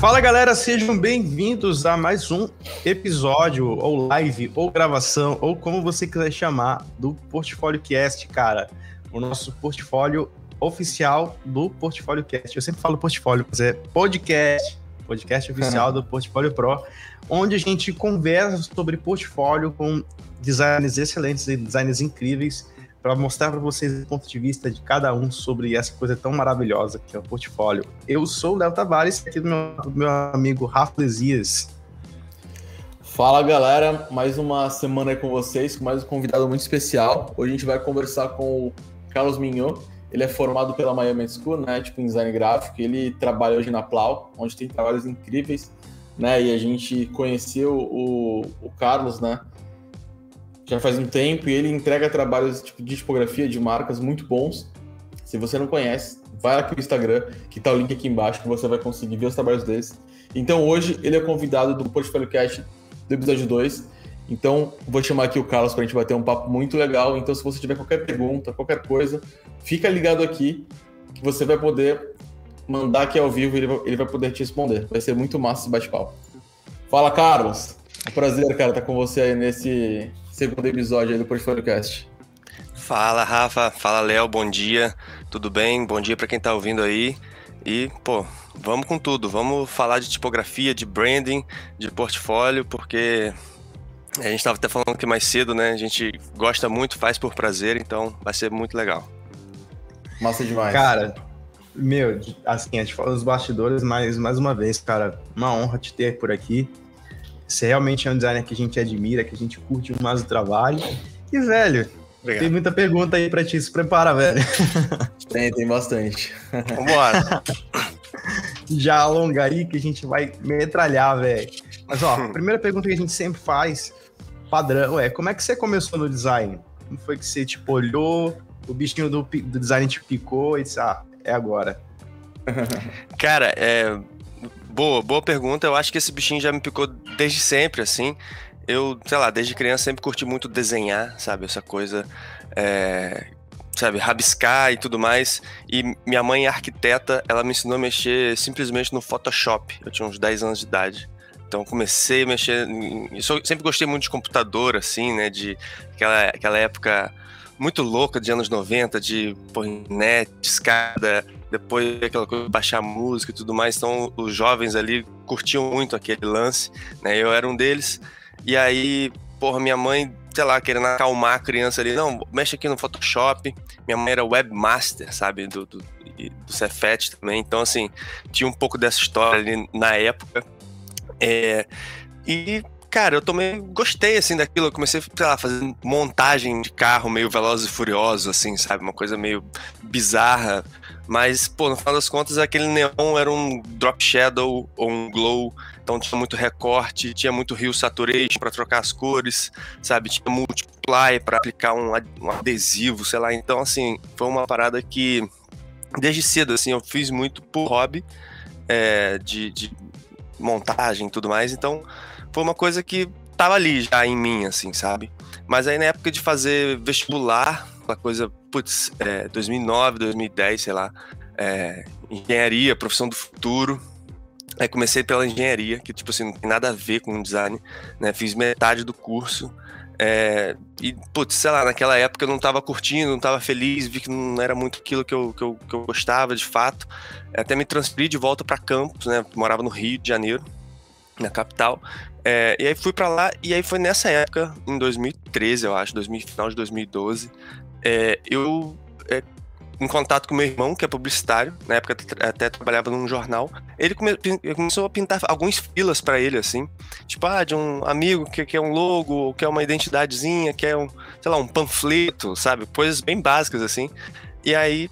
Fala galera, sejam bem-vindos a mais um episódio, ou live, ou gravação, ou como você quiser chamar, do Portfólio Cast, cara. O nosso portfólio oficial do Portfólio Cast. Eu sempre falo portfólio, mas é podcast, podcast oficial do Portfólio Pro, onde a gente conversa sobre portfólio com designers excelentes e designers incríveis para mostrar para vocês o ponto de vista de cada um sobre essa coisa tão maravilhosa que é o portfólio. Eu sou o Léo Tavares, aqui do meu, do meu amigo Rafa Lesias. Fala galera, mais uma semana aí com vocês, com mais um convidado muito especial. Hoje a gente vai conversar com o Carlos Mignot. Ele é formado pela Miami School, né, tipo em design gráfico. Ele trabalha hoje na Plau, onde tem trabalhos incríveis, né? E a gente conheceu o, o Carlos, né? Já faz um tempo e ele entrega trabalhos tipo, de tipografia de marcas muito bons. Se você não conhece, vai aqui no Instagram, que tá o link aqui embaixo, que você vai conseguir ver os trabalhos deles. Então hoje ele é convidado do Portfolio Cast do episódio 2. Então vou chamar aqui o Carlos para a gente bater um papo muito legal. Então se você tiver qualquer pergunta, qualquer coisa, fica ligado aqui que você vai poder mandar aqui ao vivo e ele vai, poder te responder. Vai ser muito massa esse bate-papo. Fala, Carlos! É um prazer, cara, estar com você aí nesse, segundo episódio aí do Portfólio Cast. Fala, Rafa. Fala, Léo. Bom dia. Tudo bem? Bom dia para quem tá ouvindo aí. E, pô, vamos com tudo. Vamos falar de tipografia, de branding, de portfólio, porque a gente estava até falando aqui mais cedo, né? A gente gosta muito, faz por prazer, então vai ser muito legal. Massa demais. Cara, meu, assim, a gente fala dos bastidores, mas mais uma vez, cara, uma honra te ter por aqui. Você realmente é um designer que a gente admira, que a gente curte mais o trabalho. E, velho, Obrigado. tem muita pergunta aí pra ti. Se prepara, velho. Tem, tem bastante. Vambora. Já alonga aí que a gente vai metralhar, velho. Mas, ó, a primeira pergunta que a gente sempre faz, padrão, é como é que você começou no design? Como foi que você, tipo, olhou, o bichinho do, do design te picou e disse, ah, é agora? Cara, é Boa, boa pergunta. Eu acho que esse bichinho já me picou desde sempre, assim. Eu, sei lá, desde criança sempre curti muito desenhar, sabe? Essa coisa, é, sabe, rabiscar e tudo mais. E minha mãe, arquiteta, ela me ensinou a mexer simplesmente no Photoshop. Eu tinha uns 10 anos de idade. Então comecei a mexer. Eu sempre gostei muito de computador, assim, né? De aquela, aquela época muito louca de anos 90, de net, escada, depois aquela coisa baixar música e tudo mais. Então os jovens ali curtiam muito aquele lance, né? Eu era um deles. E aí, porra, minha mãe, sei lá, querendo acalmar a criança ali, não, mexe aqui no Photoshop. Minha mãe era webmaster, sabe, do, do, do Cefet também. Então, assim, tinha um pouco dessa história ali na época. É, e cara, eu também gostei, assim, daquilo. Eu comecei, sei lá, fazer montagem de carro meio veloz e furioso, assim, sabe? Uma coisa meio bizarra. Mas, pô, no final das contas, aquele neon era um drop shadow ou um glow, então tinha muito recorte, tinha muito rio saturation para trocar as cores, sabe? Tinha multiply para aplicar um, adesivo, sei lá. Então, assim, foi uma parada que, desde cedo, assim, eu fiz muito por hobby é, de, de montagem e tudo mais. Então, foi uma coisa que tava ali já em mim, assim, sabe? Mas aí na época de fazer vestibular, aquela coisa, putz, é, 2009, 2010, sei lá, é, engenharia, profissão do futuro. Aí comecei pela engenharia, que, tipo assim, não tem nada a ver com design, né? Fiz metade do curso. É, e, putz, sei lá, naquela época eu não tava curtindo, não tava feliz, vi que não era muito aquilo que eu, que eu, que eu gostava de fato. Até me transferi de volta para Campos, né? Morava no Rio de Janeiro, na capital. É, e aí fui para lá, e aí foi nessa época, em 2013, eu acho, 2000, final de 2012, é, eu, é, em contato com meu irmão, que é publicitário, na época até trabalhava num jornal, ele come, começou a pintar alguns filas para ele, assim, tipo, ah, de um amigo que quer um logo, quer uma identidadezinha, quer um, sei lá, um panfleto, sabe? Coisas bem básicas, assim. E aí,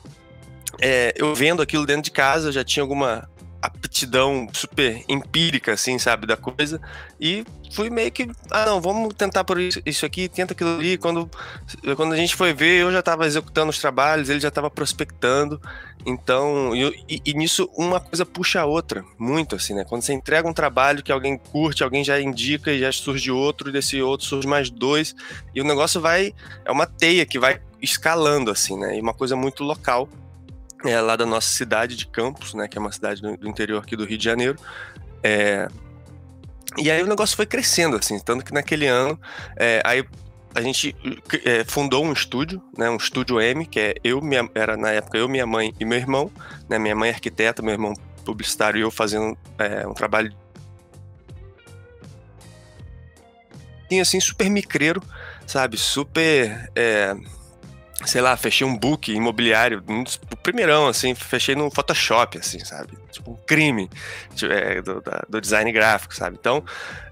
é, eu vendo aquilo dentro de casa, já tinha alguma aptidão super empírica, assim, sabe, da coisa. E fui meio que, ah, não, vamos tentar por isso, aqui, tenta aquilo ali. Quando, quando a gente foi ver, eu já estava executando os trabalhos, ele já estava prospectando. Então, e, e, nisso uma coisa puxa a outra, muito assim, né? Quando você entrega um trabalho que alguém curte, alguém já indica e já surge outro, desse outro surge mais dois, e o negócio vai, é uma teia que vai escalando, assim, né? E uma coisa muito local. É, lá da nossa cidade de Campos, né, que é uma cidade do, do interior aqui do Rio de Janeiro. É, e aí o negócio foi crescendo, assim, tanto que naquele ano, é, aí a gente é, fundou um estúdio, né, um estúdio M, que é eu, minha, era na época eu, minha mãe e meu irmão, né, minha mãe é arquiteta, meu irmão publicitário e eu fazendo é, um trabalho assim super micreiro, sabe, super é, sei lá, fechei um book imobiliário, um o primeirão, assim, fechei no Photoshop, assim, sabe? Tipo, um crime tipo, é, do, do, design gráfico, sabe? Então,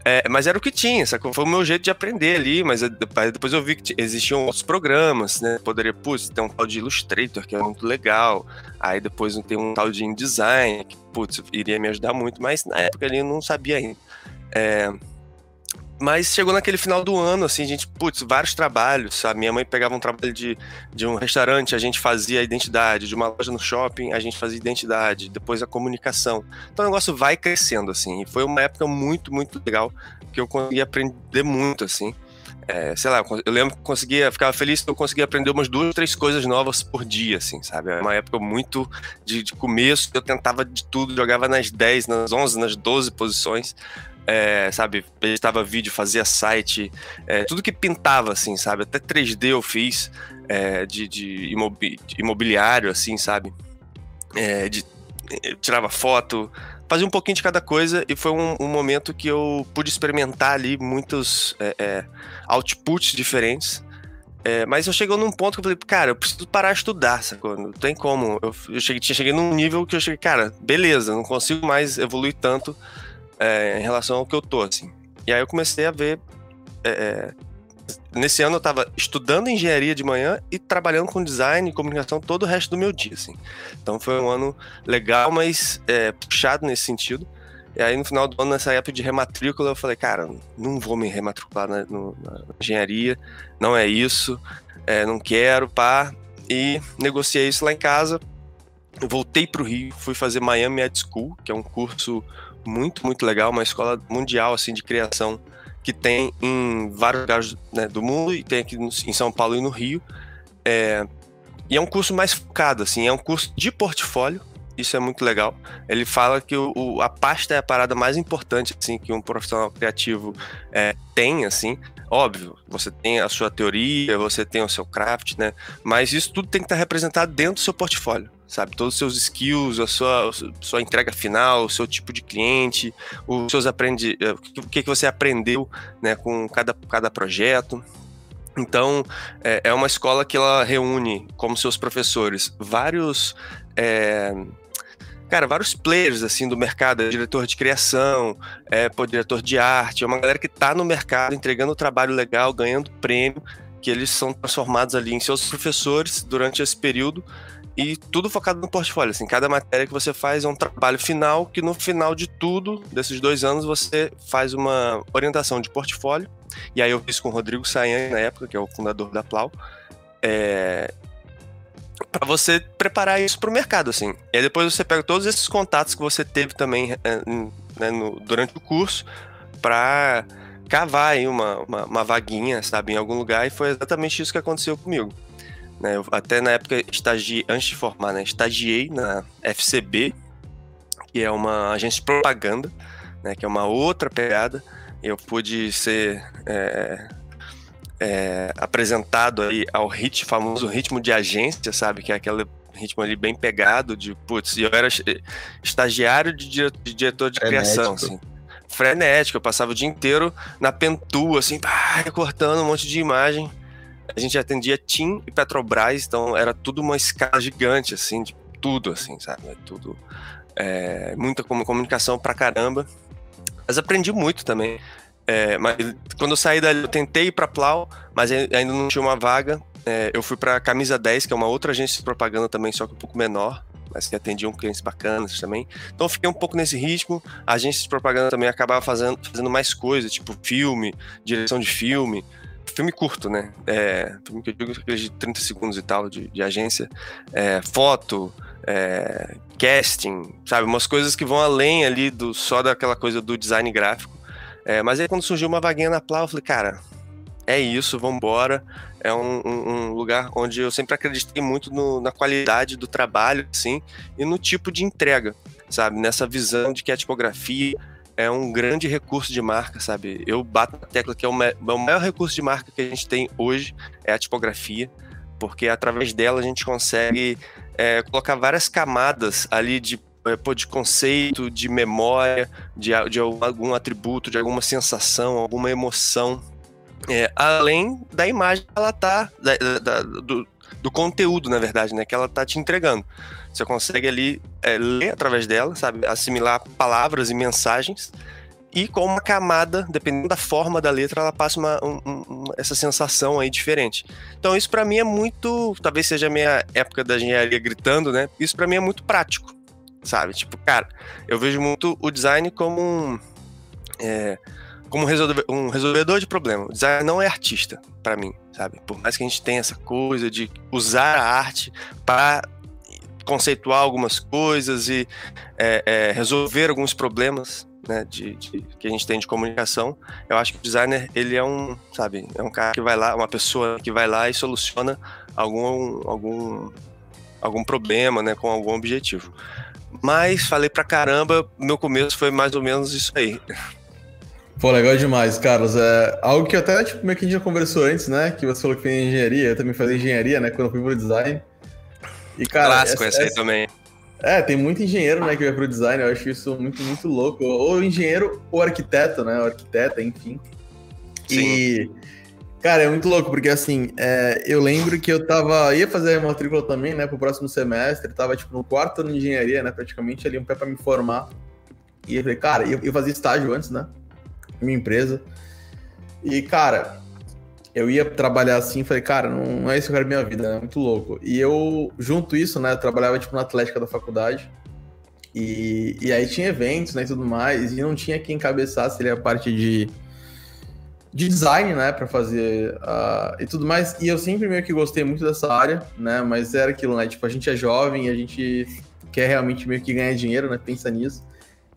é, mas era o que tinha, sabe? Foi o meu jeito de aprender ali, mas depois eu vi que existiam outros programas, né? Poderia, putz, ter um tal de Illustrator, que é muito legal, aí depois tem um tal de InDesign, que, putz, iria me ajudar muito, mas na época ali eu não sabia ainda. É, mas chegou naquele final do ano, assim, a gente, putz, vários trabalhos, sabe? Minha mãe pegava um trabalho de, de um restaurante, a gente fazia a identidade, de uma loja no shopping, a gente fazia identidade, depois a comunicação. Então o negócio vai crescendo, assim, e foi uma época muito, muito legal, que eu consegui aprender muito, assim. É, sei lá, eu lembro que conseguia, ficava feliz que eu conseguia aprender umas duas, três coisas novas por dia, assim, sabe? É uma época muito de, de começo, eu tentava de tudo, jogava nas 10, nas 11, nas 12 posições, é, sabe, editava vídeo, fazia site, é, tudo que pintava, assim, sabe, até 3D eu fiz é, de, de, imobi de, imobiliário, assim, sabe, é, de, é, tirava foto, fazia um pouquinho de cada coisa e foi um, um momento que eu pude experimentar ali muitos é, outputs diferentes. mas eu cheguei num ponto que eu falei, cara, eu preciso parar de estudar, sacou? Não tem como. Eu, eu cheguei, cheguei num nível que eu cheguei, cara, beleza, não consigo mais evoluir tanto é, em relação ao que eu tô, assim. E aí eu comecei a ver. É, é, nesse ano eu estava estudando engenharia de manhã e trabalhando com design e comunicação todo o resto do meu dia, assim. Então foi um ano legal, mas é, puxado nesse sentido. E aí no final do ano, nessa época de rematrícula, eu falei, cara, não vou me rematricular na, no, na engenharia, não é isso, é, não quero, pá. E negociei isso lá em casa. Voltei para o Rio, fui fazer Miami Ed School, que é um curso muito, muito legal, uma escola mundial assim de criação que tem em vários lugares né, do mundo e tem aqui em São Paulo e no Rio. É, e é um curso mais focado, assim, é um curso de portfólio, isso é muito legal. Ele fala que o, o, a pasta é a parada mais importante, assim, que um profissional criativo é, tem, assim. Óbvio, você tem a sua teoria, você tem o seu craft, né? Mas isso tudo tem que estar representado dentro do seu portfólio sabe? Todos os seus skills, a sua, sua entrega final, o seu tipo de cliente, os seus aprendi, eh, o que, que você aprendeu, né, com cada, cada projeto. Então, é, é uma escola que ela reúne, como seus professores, vários... É, cara, vários players assim do mercado, é diretor de criação, é, pô, diretor de arte, é uma galera que está no mercado entregando trabalho legal, ganhando prêmio, que eles são transformados ali em seus professores durante esse período e tudo focado no portfólio. Assim, cada matéria que você faz é um trabalho final, que no final de tudo, desses dois anos, você faz uma orientação de portfólio. E aí eu fiz com o Rodrigo Sayan, na época, que é o fundador da Plau. É, para você preparar isso para o mercado, assim. E aí depois você pega todos esses contatos que você teve também é, né, no, durante o curso para cavar aí uma, uma, uma vaguinha, sabe, em algum lugar, e foi exatamente isso que aconteceu comigo. Né? Eu, até na época, estagi, antes de formar, né, estagiei na FCB, que é uma agência de propaganda, né, que é uma outra pegada. Eu pude ser é, é, apresentado aí ao ritmo, famoso ritmo de agência, sabe? Que é aquele ritmo ali bem pegado de, putz, eu era estagiário de, de diretor de criação, assim frenético. Eu passava o dia inteiro na Pentu, assim, pá, cortando um monte de imagem a gente atendia TIM e Petrobras, então era tudo uma escala gigante, assim, de tudo, assim, sabe? É tudo. É, muita comunicação pra caramba. Mas aprendi muito também. É, mas quando eu saí dali, eu tentei ir pra Plau, mas ainda não tinha uma vaga. É, eu fui pra Camisa 10, que é uma outra agência de propaganda também, só que um pouco menor, mas que atendiam clientes bacanas também. Então eu fiquei um pouco nesse ritmo. A agência de propaganda também acabava fazendo, fazendo mais coisas, tipo filme, direção de filme filme curto, né? É, filme que eu digo de 30 segundos e tal de, de agência. É, foto, é, casting, sabe? Umas coisas que vão além ali do só daquela coisa do design gráfico. É, mas aí quando surgiu uma vaguinha na Plau, eu falei, cara, é isso, vambora. é um, um, um lugar onde eu sempre acreditei muito no, na qualidade do trabalho, assim, e no tipo de entrega, sabe? Nessa visão de que a tipografia é um grande recurso de marca, sabe? Eu bato na tecla que é o, o maior recurso de marca que a gente tem hoje é a tipografia, porque através dela a gente consegue é, colocar várias camadas ali de, é, de conceito, de memória, de, de algum atributo, de alguma sensação, alguma emoção, é, além da imagem que ela tá, da, da, do, do conteúdo, na verdade, né, que ela tá te entregando. Você consegue ali é, ler através dela, sabe? Assimilar palavras e mensagens. E com uma camada, dependendo da forma da letra, ela passa uma, um, um, essa sensação aí diferente. Então, isso para mim é muito. Talvez seja a minha época da engenharia gritando, né? Isso para mim é muito prático, sabe? Tipo, cara, eu vejo muito o design como um. É, como um resolvedor de problema. O design não é artista, para mim, sabe? Por mais que a gente tenha essa coisa de usar a arte para conceituar algumas coisas e é, é, resolver alguns problemas né, de, de, que a gente tem de comunicação. Eu acho que o designer ele é um, sabe, é um cara que vai lá, uma pessoa que vai lá e soluciona algum algum algum problema, né, com algum objetivo. Mas falei pra caramba, meu começo foi mais ou menos isso aí. Pô, legal demais, Carlos. É algo que até, tipo, meio que a gente já conversou antes, né? Que você falou que fez engenharia, eu também fazia engenharia, né? Quando eu fui pro design. E, cara, Clássico essa, essa aí também. É, tem muito engenheiro, né, que vai pro design, eu acho isso muito, muito louco. Ou engenheiro ou arquiteto, né, ou arquiteta, enfim. Sim. E, cara, é muito louco, porque assim, é, eu lembro que eu tava, ia fazer a matrícula também, né, pro próximo semestre, tava, tipo, no quarto ano de engenharia, né, praticamente ali, um pé pra me formar. E eu falei, cara, eu, eu fazia estágio antes, né, minha empresa. E, cara, eu ia trabalhar assim, falei, cara, não, não é isso que eu quero minha vida, é muito louco. E eu, junto isso, né, eu trabalhava tipo na Atlética da faculdade. E, e aí tinha eventos, né, e tudo mais, e não tinha quem encabeçasse ali a parte de, de design, né, para fazer uh, e tudo mais. E eu sempre meio que gostei muito dessa área, né, mas era aquilo, né, tipo, a gente é jovem, a gente quer realmente meio que ganhar dinheiro, né, pensa nisso.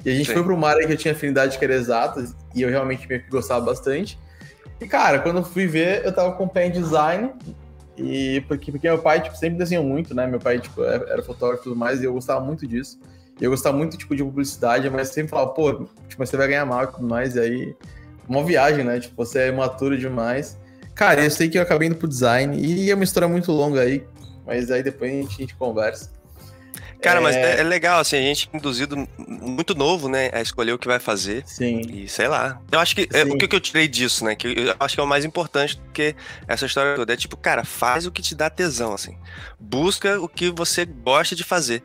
E a gente Sim. foi para uma área que eu tinha afinidade que era exatas, e eu realmente meio que gostava bastante. E, cara, quando eu fui ver, eu tava com o pé em design. E porque, porque meu pai, tipo, sempre desenhou muito, né? Meu pai, tipo, é, era fotógrafo e tudo mais, e eu gostava muito disso. E eu gostava muito, tipo, de publicidade, mas sempre falava, pô, tipo, você vai ganhar mal e tudo mais, e aí... Uma viagem, né? Tipo, você é imaturo demais. Cara, eu sei que eu acabei indo pro design, e é uma história muito longa aí, mas aí depois a gente, a gente conversa. Cara, é... mas é, é, legal, assim, a gente é induzido muito novo, né, a escolher o que vai fazer. Sim. E sei lá. Eu acho que. É, o que, que eu tirei disso, né? Que eu acho que é o mais importante do que essa história toda. É tipo, cara, faz o que te dá tesão, assim. Busca o que você gosta de fazer.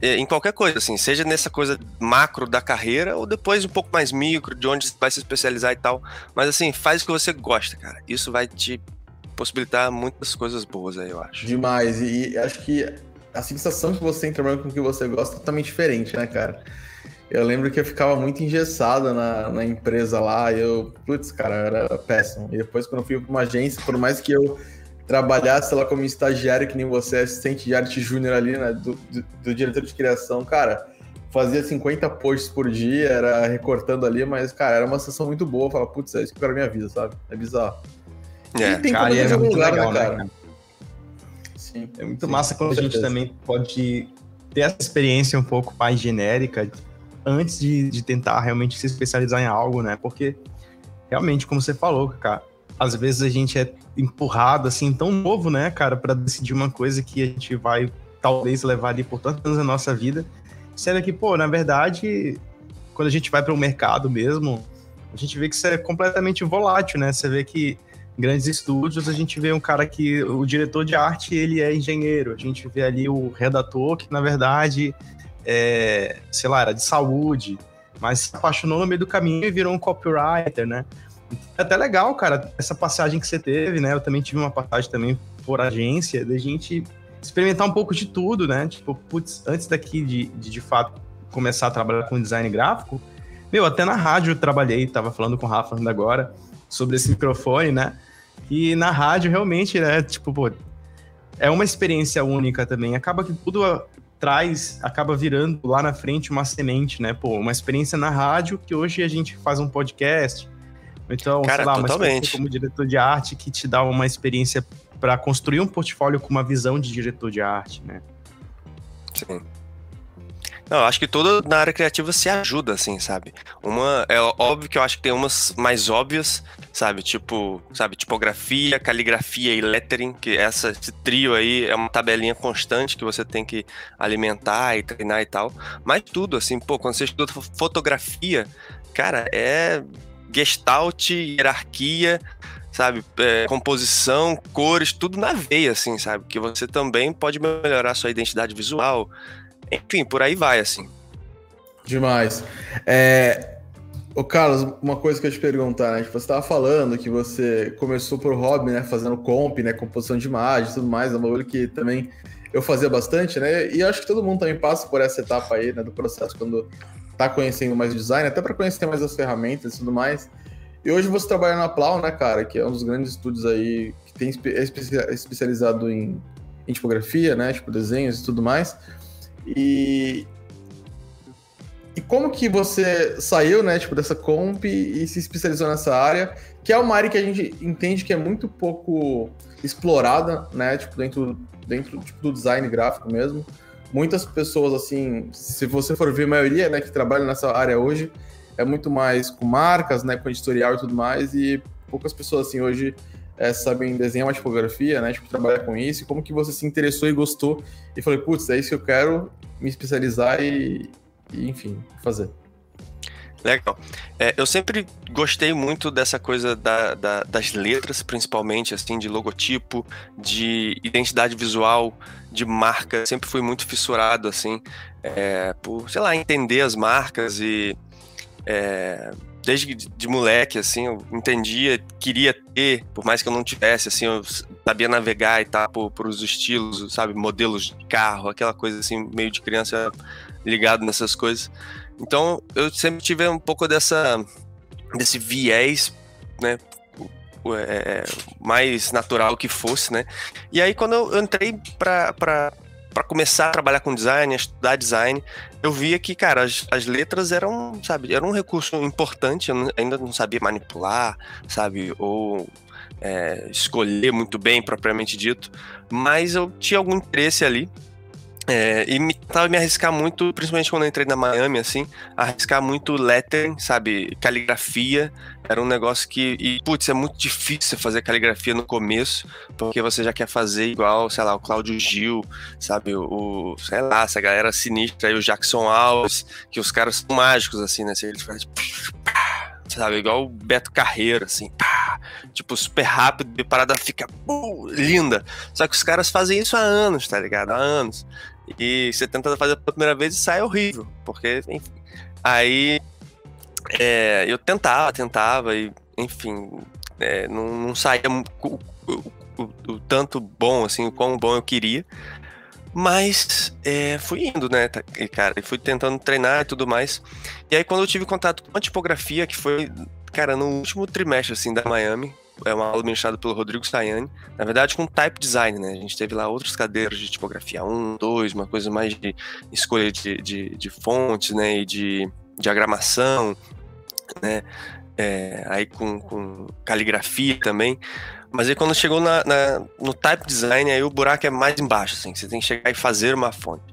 É, em qualquer coisa, assim, seja nessa coisa macro da carreira ou depois um pouco mais micro, de onde vai se especializar e tal. Mas assim, faz o que você gosta, cara. Isso vai te possibilitar muitas coisas boas aí, eu acho. Demais. E acho que a sensação que você tem trabalhando com o que você gosta é totalmente diferente, né, cara? Eu lembro que eu ficava muito engessado na, na empresa lá, eu, putz, cara, era péssimo. E depois, quando eu fui para uma agência, por mais que eu trabalhasse lá como estagiário, que nem você, assistente de arte júnior ali, né, do, do, do, diretor de criação, cara, fazia 50 posts por dia, era recortando ali, mas, cara, era uma sensação muito boa. Eu falava, putz, é isso que eu quero minha vida, sabe? É bizarro. É, e tem cara, é muito lugar, legal, né, cara? Né, cara? Sim. É muito sim, massa quando a gente também pode ter essa experiência um pouco mais genérica antes de, de tentar realmente se especializar em algo, né? Porque realmente, como você falou, cara, às vezes a gente é empurrado assim tão novo, né, cara, para decidir uma coisa que a gente vai talvez levar ali por tantos anos da nossa vida, sendo que, pô, na verdade, quando a gente vai para o mercado mesmo, a gente vê que isso é completamente volátil, né? Você vê que grandes estúdios, a gente vê um cara que o diretor de arte ele é engenheiro, a gente vê ali o redator que na verdade é, sei lá, era de saúde, mas se apaixonou no meio do caminho e virou um copywriter, né? É até legal, cara, essa passagem que você teve, né? Eu também tive uma passagem também por agência, da gente experimentar um pouco de tudo, né? Tipo, putz, antes daqui de, de, de fato começar a trabalhar com design gráfico, meu, até na rádio eu trabalhei, tava falando com o Rafa ainda agora sobre esse microfone, né? E na rádio, realmente, né? Tipo, pô, é uma experiência única também. Acaba que tudo traz, acaba virando lá na frente uma semente, né? Pô, uma experiência na rádio que hoje a gente faz um podcast, Então, Cara, sei lá, totalmente. como diretor de arte que te dá uma experiência para construir um portfólio com uma visão de diretor de arte, né? Sim. Não, acho que toda na área criativa se ajuda, assim, sabe? Uma, é óbvio que eu acho que tem umas mais óbvias, sabe? Tipo, sabe, tipografia, caligrafia e lettering, que essa, esse trio aí é uma tabelinha constante que você tem que alimentar e treinar e tal. Mas tudo, assim, pô, quando você estuda fotografia, cara, é gestalt, hierarquia, sabe? É, composição, cores, tudo na veia, assim, sabe? Que você também pode melhorar sua identidade visual. Enfim, por aí vai, assim. Demais. É... Ô, Carlos, uma coisa que eu te perguntar, né? Tipo, você estava falando que você começou por hobby, né? Fazendo comp, né? Composição de imagem e tudo mais. É uma coisa que também eu fazia bastante, né? E acho que todo mundo também passa por essa etapa aí, né? Do processo, quando tá conhecendo mais o design, até para conhecer mais as ferramentas e tudo mais. E hoje você trabalha na Plau, né, cara, que é um dos grandes estúdios aí que tem é especializado em, em tipografia, né, tipo desenhos e tudo mais. E e como que você saiu, né, tipo, dessa comp e se especializou nessa área, que é uma área que a gente entende que é muito pouco explorada, né, tipo, dentro, dentro tipo, do design gráfico mesmo muitas pessoas, assim, se você for ver a maioria, né, que trabalha nessa área hoje, é muito mais com marcas, né, com editorial e tudo mais, e poucas pessoas, assim, hoje é, sabem desenhar uma tipografia, né, tipo, trabalhar com isso, como que você se interessou e gostou, e falou, putz, é isso que eu quero me especializar e, e enfim, fazer. Legal. É, eu sempre gostei muito dessa coisa da, da, das letras, principalmente, assim, de logotipo, de identidade visual, de marca. Sempre fui muito fissurado, assim, é, por, sei lá, entender as marcas e. É, desde de moleque, assim, eu entendia, queria ter, por mais que eu não tivesse, assim, eu sabia navegar e tal, por, por os estilos, sabe, modelos de carro, aquela coisa assim, meio de criança ligado nessas coisas. Então, eu sempre tive um pouco dessa desse viés, né, é, mais natural que fosse, né? E aí quando eu entrei para para começar a trabalhar com design, a estudar design, eu via que, cara, as, as letras eram, sabe, era um recurso importante, eu ainda não sabia manipular, sabe, ou é, escolher muito bem, propriamente dito, mas eu tinha algum interesse ali, é, e me, tava me arriscar muito, principalmente quando eu entrei na Miami, assim, arriscar muito lettering, sabe? Caligrafia. Era um negócio que. E, putz, é muito difícil fazer caligrafia no começo, porque você já quer fazer igual, sei lá, o Cláudio Gil, sabe? O, sei lá, essa galera sinistra aí, o Jackson Alves, que os caras são mágicos, assim, né? Eles fazem. Sabe, igual o Beto Carreiro, assim, pá, tipo, super rápido, e a parada fica uh, linda. Só que os caras fazem isso há anos, tá ligado? Há anos. E você tenta fazer pela primeira vez e sai horrível, porque, enfim. Aí é, eu tentava, tentava, e, enfim, é, não, não, saía o, o, o, o, tanto bom, assim, o quão bom eu queria. Mas é, fui indo, né, cara, e fui tentando treinar e tudo mais. E aí, quando eu tive contato com a tipografia, que foi, cara, no último trimestre, assim, da Miami, é uma aula ministrada pelo Rodrigo Sayane, na verdade com type design, né? A gente teve lá outras cadeiras de tipografia 1, 2, uma coisa mais de escolha de, de, de fontes, né? E de diagramação, né? É, aí com, com, caligrafia também. Mas aí quando chegou na, na, no type design, aí o buraco é mais embaixo, assim, você tem que chegar e fazer uma fonte.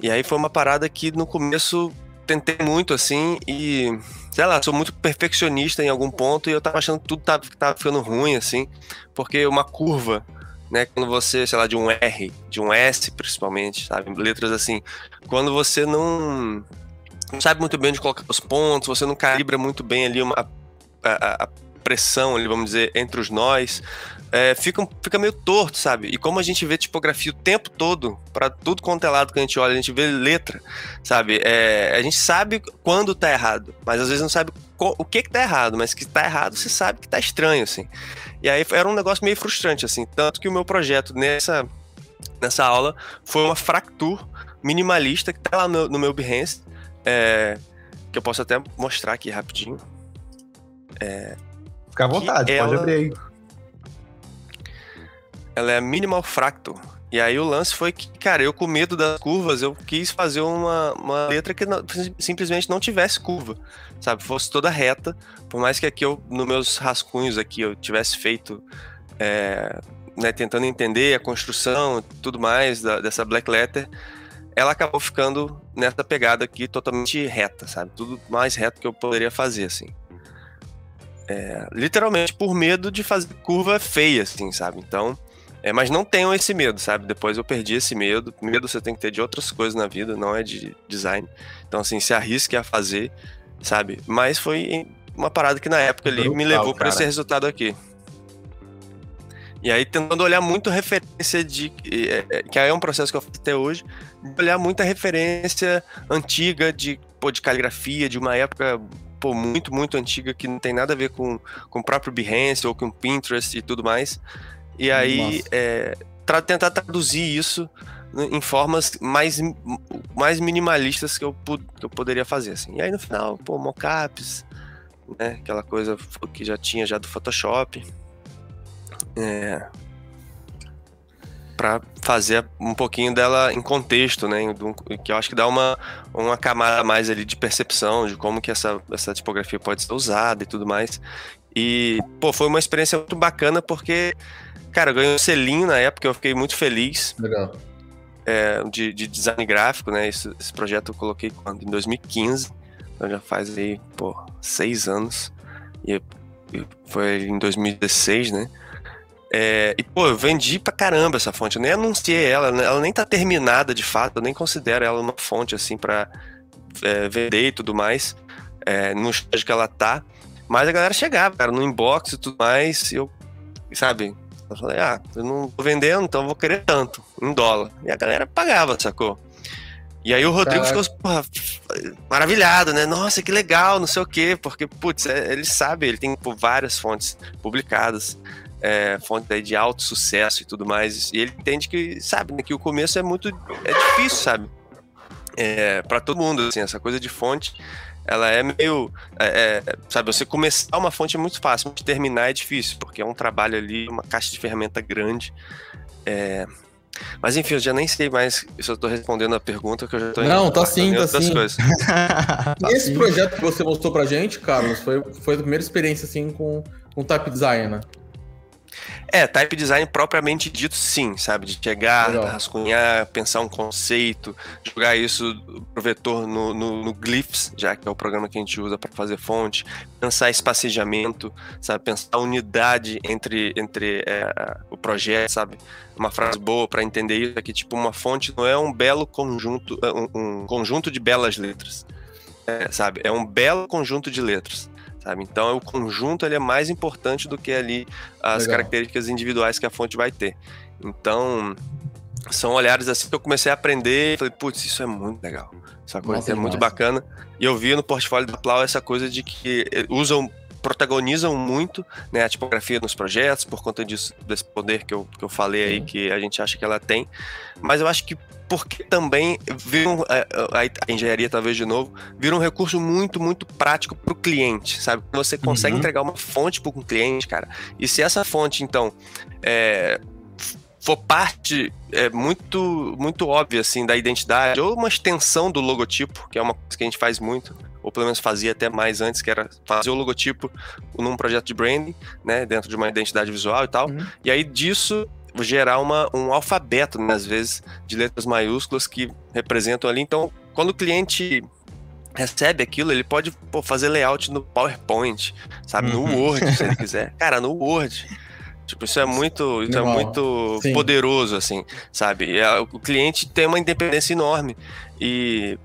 E aí foi uma parada que no começo tentei muito, assim, e sei lá, sou muito perfeccionista em algum ponto e eu tava achando que tudo tava, tava ficando ruim, assim, porque uma curva, né, quando você, sei lá, de um R, de um S principalmente, sabe, letras assim, quando você não, não sabe muito bem onde colocar os pontos, você não calibra muito bem ali uma, a, a pressão, vamos dizer, entre os nós, é, fica, fica meio torto, sabe? E como a gente vê tipografia o tempo todo, para tudo quanto é lado que a gente olha, a gente vê letra, sabe? É, a gente sabe quando tá errado, mas às vezes não sabe o que que tá errado, mas que tá errado você sabe que tá estranho, assim. E aí era um negócio meio frustrante, assim. Tanto que o meu projeto nessa, nessa aula foi uma fracture minimalista que tá lá no, no meu Behance, é, que eu posso até mostrar aqui rapidinho. É, Fica à vontade, pode abrir aí. Ela é minimal fractal. E aí o lance foi que, cara, eu com medo das curvas, eu quis fazer uma, uma letra que não, simplesmente não tivesse curva, sabe? Fosse toda reta. Por mais que aqui eu, nos meus rascunhos aqui, eu tivesse feito, é, né, tentando entender a construção tudo mais da, dessa Black Letter, ela acabou ficando nessa pegada aqui totalmente reta, sabe? Tudo mais reto que eu poderia fazer, assim. É, literalmente por medo de fazer curva feia, assim, sabe? Então, é, mas não tenham esse medo, sabe? Depois eu perdi esse medo. Medo você tem que ter de outras coisas na vida, não é de design. Então, assim, se arrisque a fazer, sabe? Mas foi uma parada que na época ali Brutal, me levou para esse resultado aqui. E aí, tentando olhar muito referência de. É, que aí é um processo que eu faço até hoje, de olhar muita referência antiga de, pô, de caligrafia, de uma época pô, muito, muito antiga, que não tem nada a ver com, com o próprio Behance ou com Pinterest e tudo mais. E aí, é, tra tentar traduzir isso em formas mais, mais minimalistas que eu, que eu poderia fazer, assim. E aí, no final, pô, mockups, né? Aquela coisa que já tinha já do Photoshop. É, para fazer um pouquinho dela em contexto, né? Que eu acho que dá uma, uma camada mais ali de percepção de como que essa, essa tipografia pode ser usada e tudo mais. E, pô, foi uma experiência muito bacana porque Cara, eu ganhei um selinho na época, eu fiquei muito feliz. Legal. É, de, de, design gráfico, né? Esse, esse, projeto eu coloquei quando? Em 2015. Então já faz aí, pô, seis anos. E, e foi em 2016, né? É, e, pô, eu vendi pra caramba essa fonte. Eu nem anunciei ela, né? ela nem tá terminada de fato. Eu nem considero ela uma fonte, assim, pra é, vender e tudo mais. É, no estágio que ela tá. Mas a galera chegava, cara, no inbox e tudo mais. E eu, sabe, eu falei, ah, eu não tô vendendo, então vou querer tanto, em dólar. E a galera pagava, sacou? E aí o Rodrigo Caraca. ficou porra, maravilhado, né? Nossa, que legal, não sei o quê, porque, putz, é, ele sabe, ele tem pô, várias fontes publicadas, é, fontes de alto sucesso e tudo mais, e ele entende que, sabe, né, que o começo é muito, é difícil, sabe? É, para todo mundo, assim, essa coisa de fonte ela é meio. É, é, sabe, você começar uma fonte é muito fácil, mas terminar é difícil, porque é um trabalho ali, uma caixa de ferramenta grande. É... Mas enfim, eu já nem sei mais se eu tô respondendo a pergunta que eu já tô Não, tá sim, tá sim. Coisas. tá esse sim. projeto que você mostrou pra gente, Carlos, foi, foi a primeira experiência assim com, com type design, né? É, type design propriamente dito, sim, sabe? De chegar, Legal. rascunhar, pensar um conceito, jogar isso pro vetor no, no, no, Glyphs, já que é o programa que a gente usa para fazer fonte, pensar espacejamento, sabe? Pensar unidade entre, entre é, o projeto, sabe? Uma frase boa para entender isso é que, tipo, uma fonte não é um belo conjunto, é um, um conjunto de belas letras, é, sabe? É um belo conjunto de letras sabe? Então o conjunto ele é mais importante do que ali as Legal. características individuais que a fonte vai ter. Então são olhares assim que eu comecei a aprender e falei, putz, isso é muito legal. Essa coisa é muito bacana. E eu vi no portfólio da Plau essa coisa de que usam protagonizam muito né, a tipografia nos projetos, por conta disso, desse poder que eu, que eu falei aí, que a gente acha que ela tem. Mas eu acho que porque também viram a, a, a, engenharia, talvez de novo, vira um recurso muito, muito prático para o cliente, sabe? Você consegue uhum. entregar uma fonte para um cliente, cara. E se essa fonte, então, é, for parte é, muito, muito óbvia, assim, da identidade, ou uma extensão do logotipo, que é uma coisa que a gente faz muito, ou pelo menos fazia até mais antes, que era fazer o logotipo num projeto de branding, né, dentro de uma identidade visual e tal. Uhum. E aí disso gerar uma, um alfabeto, né, às vezes, de letras maiúsculas que representam ali. Então, quando o cliente recebe aquilo, ele pode pô, fazer layout no PowerPoint, sabe? Uhum. No Word, se ele quiser. Cara, no Word. Tipo, isso é muito, isso é muito poderoso, assim, sabe? É, o cliente tem uma independência enorme. E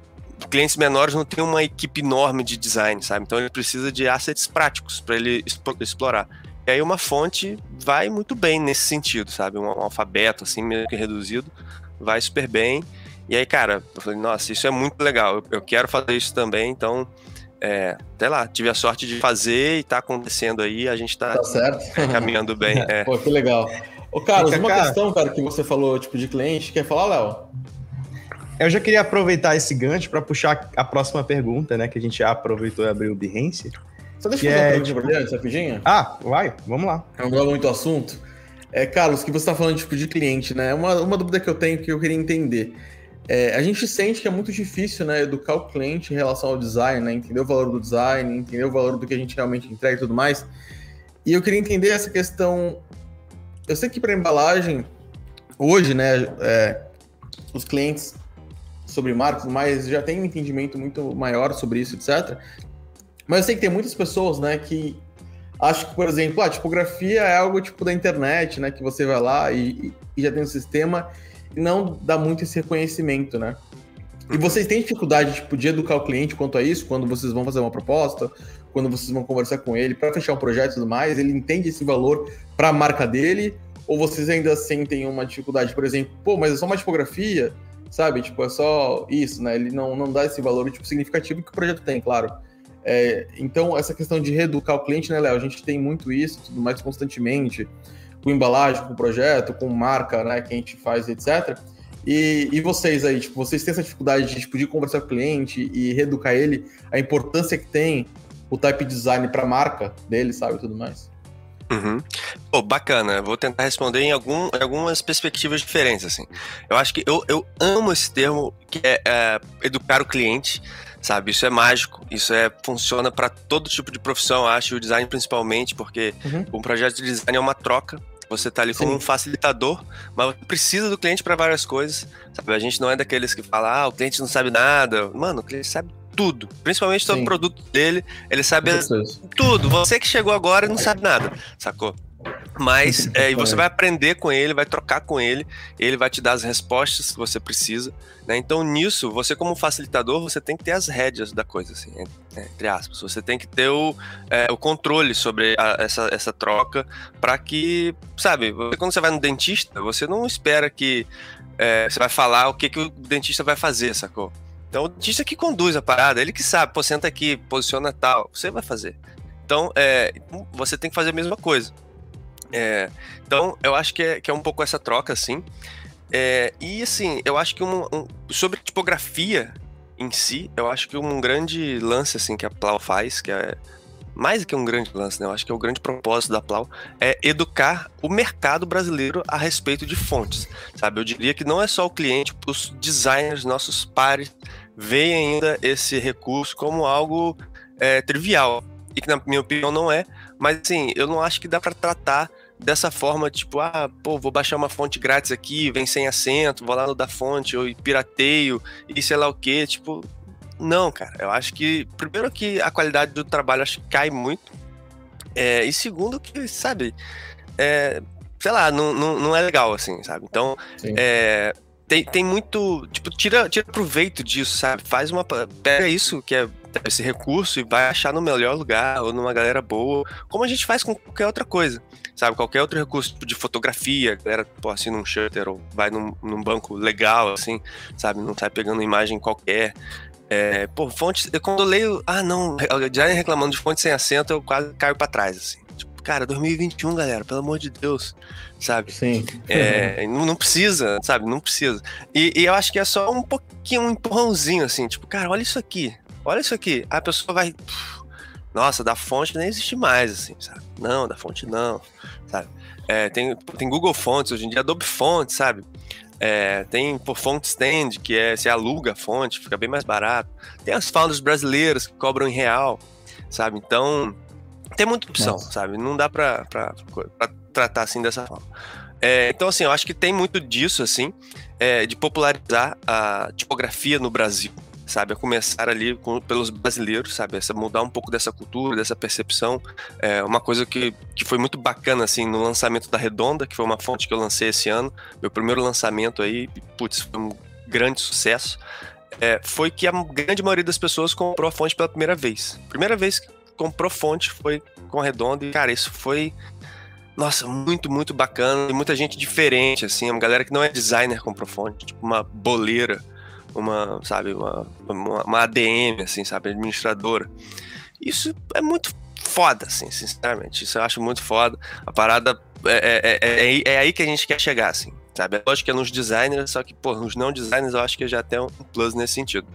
clientes menores não têm uma equipe enorme de design, sabe? Então ele precisa de assets práticos para ele explorar. E aí uma fonte vai muito bem nesse sentido, sabe? Um, alfabeto, assim, meio que reduzido, vai super bem. E aí, cara, eu falei, nossa, isso é muito legal, eu, eu quero fazer isso também, então, é, sei lá, tive a sorte de fazer e tá acontecendo aí, a gente tá, tá certo. caminhando bem. É. Pô, que legal. Ô, Carlos, Fica, uma cara... questão, cara, que você falou, tipo, de cliente, quer falar, Léo? Eu já queria aproveitar esse gancho para puxar a próxima pergunta, né? Que a gente já aproveitou e abriu o Behance. Só deixa eu fazer é, uma pergunta tipo... rapidinho? Ah, vai, vamos lá. Não dá muito assunto. É, Carlos, que você está falando tipo, de cliente, né? Uma, uma dúvida que eu tenho que eu queria entender. É, a gente sente que é muito difícil né, educar o cliente em relação ao design, né, entender o valor do design, entender o valor do que a gente realmente entrega e tudo mais. E eu queria entender essa questão. Eu sei que para embalagem, hoje, né, é, os clientes sobre marcas, mas já tem um entendimento muito maior sobre isso, etc. Mas eu sei que tem muitas pessoas, né, que acham que, por exemplo, a tipografia é algo tipo da internet, né, que você vai lá e, e já tem um sistema e não dá muito esse reconhecimento, né? E uhum. vocês têm dificuldade tipo, de educar o cliente quanto a isso, quando vocês vão fazer uma proposta, quando vocês vão conversar com ele para fechar um projeto e tudo mais, ele entende esse valor para a marca dele? Ou vocês ainda sentem uma dificuldade, por exemplo, pô, mas é só uma tipografia, sabe? Tipo, é só isso, né? Ele não, não dá esse valor tipo, significativo que o projeto tem, claro. É, então, essa questão de reeducar o cliente, né, Léo? A gente tem muito isso, tudo mais constantemente com embalagem, com projeto, com marca, né, que a gente faz, etc. E, e vocês aí, tipo, vocês têm essa dificuldade de, tipo, conversar com o cliente e reeducar ele, a importância que tem o type design para a marca dele, sabe, tudo mais? Uhum. Pô, bacana. Vou tentar responder em, algum, algumas perspectivas diferentes, assim. Eu acho que eu, eu amo esse termo que é, é educar o cliente, sabe? Isso é mágico, isso é funciona para todo tipo de profissão, acho, o design principalmente, porque uhum. um projeto de design é uma troca você tá ali como um facilitador, mas precisa do cliente para várias coisas. Sabe? A gente não é daqueles que fala, ah, o cliente não sabe nada. Mano, o cliente sabe tudo. Principalmente todo o produto dele, ele sabe tudo. Você que chegou agora e não sabe nada, sacou? Mas é, você vai aprender com ele, vai trocar com ele, ele vai te dar as respostas que você precisa. Né? Então, nisso, você, como facilitador, você tem que ter as rédeas da coisa, assim, entre aspas. Você tem que ter o, é, o controle sobre a, essa, essa troca para que, sabe, quando você vai no dentista, você não espera que é, você vai falar o que, que o dentista vai fazer, sacou? Então, o dentista que conduz a parada, ele que sabe, pô, senta aqui, posiciona tal, você vai fazer. Então, é, você tem que fazer a mesma coisa. É, então, eu acho que é, que é um pouco essa troca, assim. É, e, assim, eu acho que um, um, sobre tipografia em si, eu acho que um grande lance, assim, que a Plau faz, que é mais do que um grande lance, né? Eu acho que é o grande propósito da Plau é educar o mercado brasileiro a respeito de fontes, sabe? Eu diria que não é só o cliente, os designers, nossos pares, veem ainda esse recurso como algo é, trivial, e que na minha opinião não é, mas assim, eu não acho que dá para tratar dessa forma, tipo, ah, pô, vou baixar uma fonte grátis aqui, vem sem acento, vou lá no da fonte, ou pirateio, e sei lá o que, tipo, não, cara, eu acho que, primeiro que a qualidade do trabalho acho que cai muito, é, e segundo que, sabe, é, sei lá, não, não, não é legal, assim, sabe, então, é, tem, tem muito, tipo, tira, tira proveito disso, sabe, faz uma, pega isso que é esse recurso e vai achar no melhor lugar ou numa galera boa, como a gente faz com qualquer outra coisa, sabe? Qualquer outro recurso tipo de fotografia, a galera pô, assim num shutter ou vai num, num banco legal, assim, sabe? Não sai pegando imagem qualquer. É, pô, fonte, eu, quando eu leio, ah, não, já reclamando de fonte sem acento, eu quase caio para trás, assim. Tipo, cara, 2021, galera, pelo amor de Deus, sabe? Sim. É, não, não, precisa, sabe? Não precisa. E, e, eu acho que é só um pouquinho, um empurrãozinho, assim, tipo, cara, olha isso aqui, olha isso aqui. A pessoa vai. Nossa, da fonte nem existe mais, assim, sabe? Não, da fonte não, sabe? É, tem, tem Google Fontes, hoje em dia Adobe Fontes, sabe? É, tem por Font Stand, que é se aluga a fonte, fica bem mais barato. Tem as founders brasileiras que cobram em real, sabe? Então, tem muita opção, Nossa. sabe? Não dá pra, pra, pra, tratar assim dessa forma. É, então, assim, eu acho que tem muito disso, assim, é, de popularizar a tipografia no Brasil sabe? A começar ali com, pelos brasileiros, sabe? Essa, mudar um pouco dessa cultura, dessa percepção. É uma coisa que, que foi muito bacana, assim, no lançamento da Redonda, que foi uma fonte que eu lancei esse ano. Meu primeiro lançamento aí, putz, foi um grande sucesso. É, foi que a grande maioria das pessoas comprou a fonte pela primeira vez. Primeira vez que comprou fonte foi com a Redonda e, cara, isso foi nossa, muito, muito bacana. E muita gente diferente, assim. Uma galera que não é designer comprou fonte, tipo uma boleira uma, sabe, uma, uma, uma ADM, assim, sabe, administradora. Isso é muito foda, assim, sinceramente. Isso eu acho muito foda. A parada é, é, é, é, aí que a gente quer chegar, assim, sabe? É lógico que é nos designers, só que, pô, nos não designers eu acho que já tem um plus nesse sentido.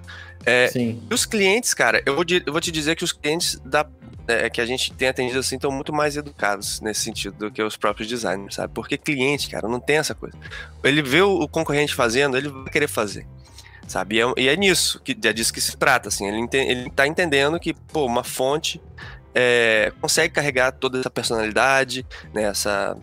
É, Sim. E os clientes, cara, eu vou, eu vou te dizer que os clientes da é, que a gente tem atendido assim estão muito mais educados nesse sentido do que os próprios designers, sabe? Porque cliente, cara, não tem essa coisa. Ele vê o concorrente fazendo, ele vai querer fazer. Sabe? E é, e é nisso, que é disso que se trata, assim. Ele, ente, ele tá entendendo que, pô, uma fonte é, consegue carregar toda essa personalidade, né, essa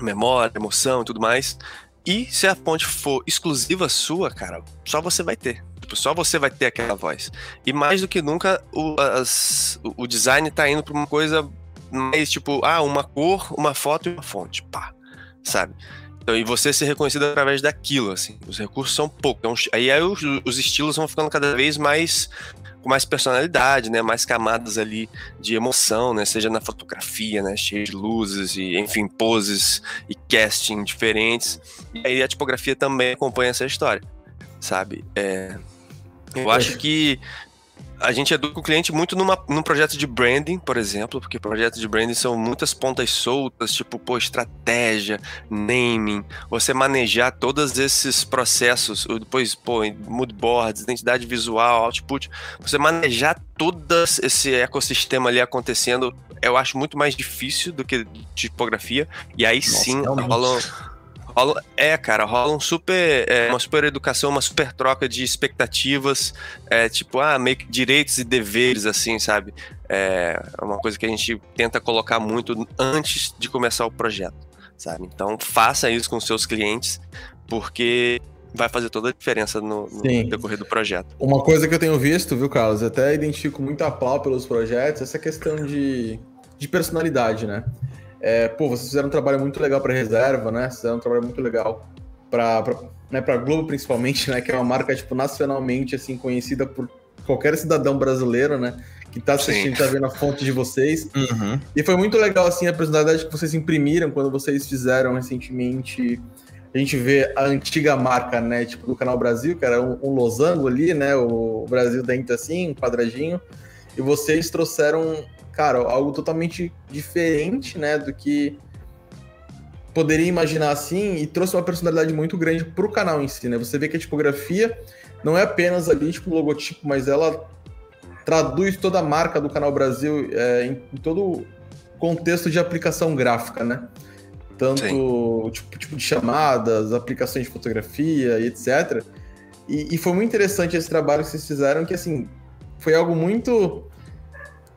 memória, emoção e tudo mais. E se a fonte for exclusiva sua, cara, só você vai ter. Tipo, só você vai ter aquela voz. E mais do que nunca, o, as, o design tá indo pra uma coisa mais tipo, ah, uma cor, uma foto e uma fonte. Pá. Sabe? Então, e você ser reconhecido através daquilo, assim. Os recursos são poucos. Então, aí, aí os, os, estilos vão ficando cada vez mais com mais personalidade, né? Mais camadas ali de emoção, né? Seja na fotografia, né? Cheio de luzes e, enfim, poses e casting diferentes. E aí a tipografia também acompanha essa história, sabe? É, eu acho que a gente educa o cliente muito numa, num projeto de branding, por exemplo, porque projetos de branding são muitas pontas soltas, tipo, pô, estratégia, naming, você manejar todos esses processos, depois, pô, mood boards, identidade visual, output, você manejar todo esse ecossistema ali acontecendo, eu acho muito mais difícil do que tipografia, e aí Nossa, sim rolam Rola, é, cara, rola um super, é, uma super educação, uma super troca de expectativas, é, tipo, ah, meio que direitos e deveres, assim, sabe? É uma coisa que a gente tenta colocar muito antes de começar o projeto, sabe? Então, faça isso com seus clientes, porque vai fazer toda a diferença no, no decorrer do projeto. Uma coisa que eu tenho visto, viu, Carlos, até identifico muito a plau pelos projetos, essa questão de, de personalidade, né? É, pô, vocês fizeram um trabalho muito legal para reserva, né? Fizeram um trabalho muito legal para né, para Globo principalmente, né? Que é uma marca tipo nacionalmente assim conhecida por qualquer cidadão brasileiro, né? Que está assistindo, está vendo a fonte de vocês. Uhum. E foi muito legal assim a personalidade que vocês imprimiram quando vocês fizeram recentemente. A gente vê a antiga marca, né? Tipo do Canal Brasil, que era um, um losango ali, né? O Brasil dentro assim, um quadradinho. E vocês trouxeram cara, algo totalmente diferente, né, do que poderia imaginar assim e trouxe uma personalidade muito grande para o canal em si, né? Você vê que a tipografia não é apenas ali tipo logotipo, mas ela traduz toda a marca do canal Brasil é, em, em, todo o contexto de aplicação gráfica, né? Tanto tipo, tipo, de chamadas, aplicações de fotografia e etc. E, e foi muito interessante esse trabalho que vocês fizeram, que assim foi algo muito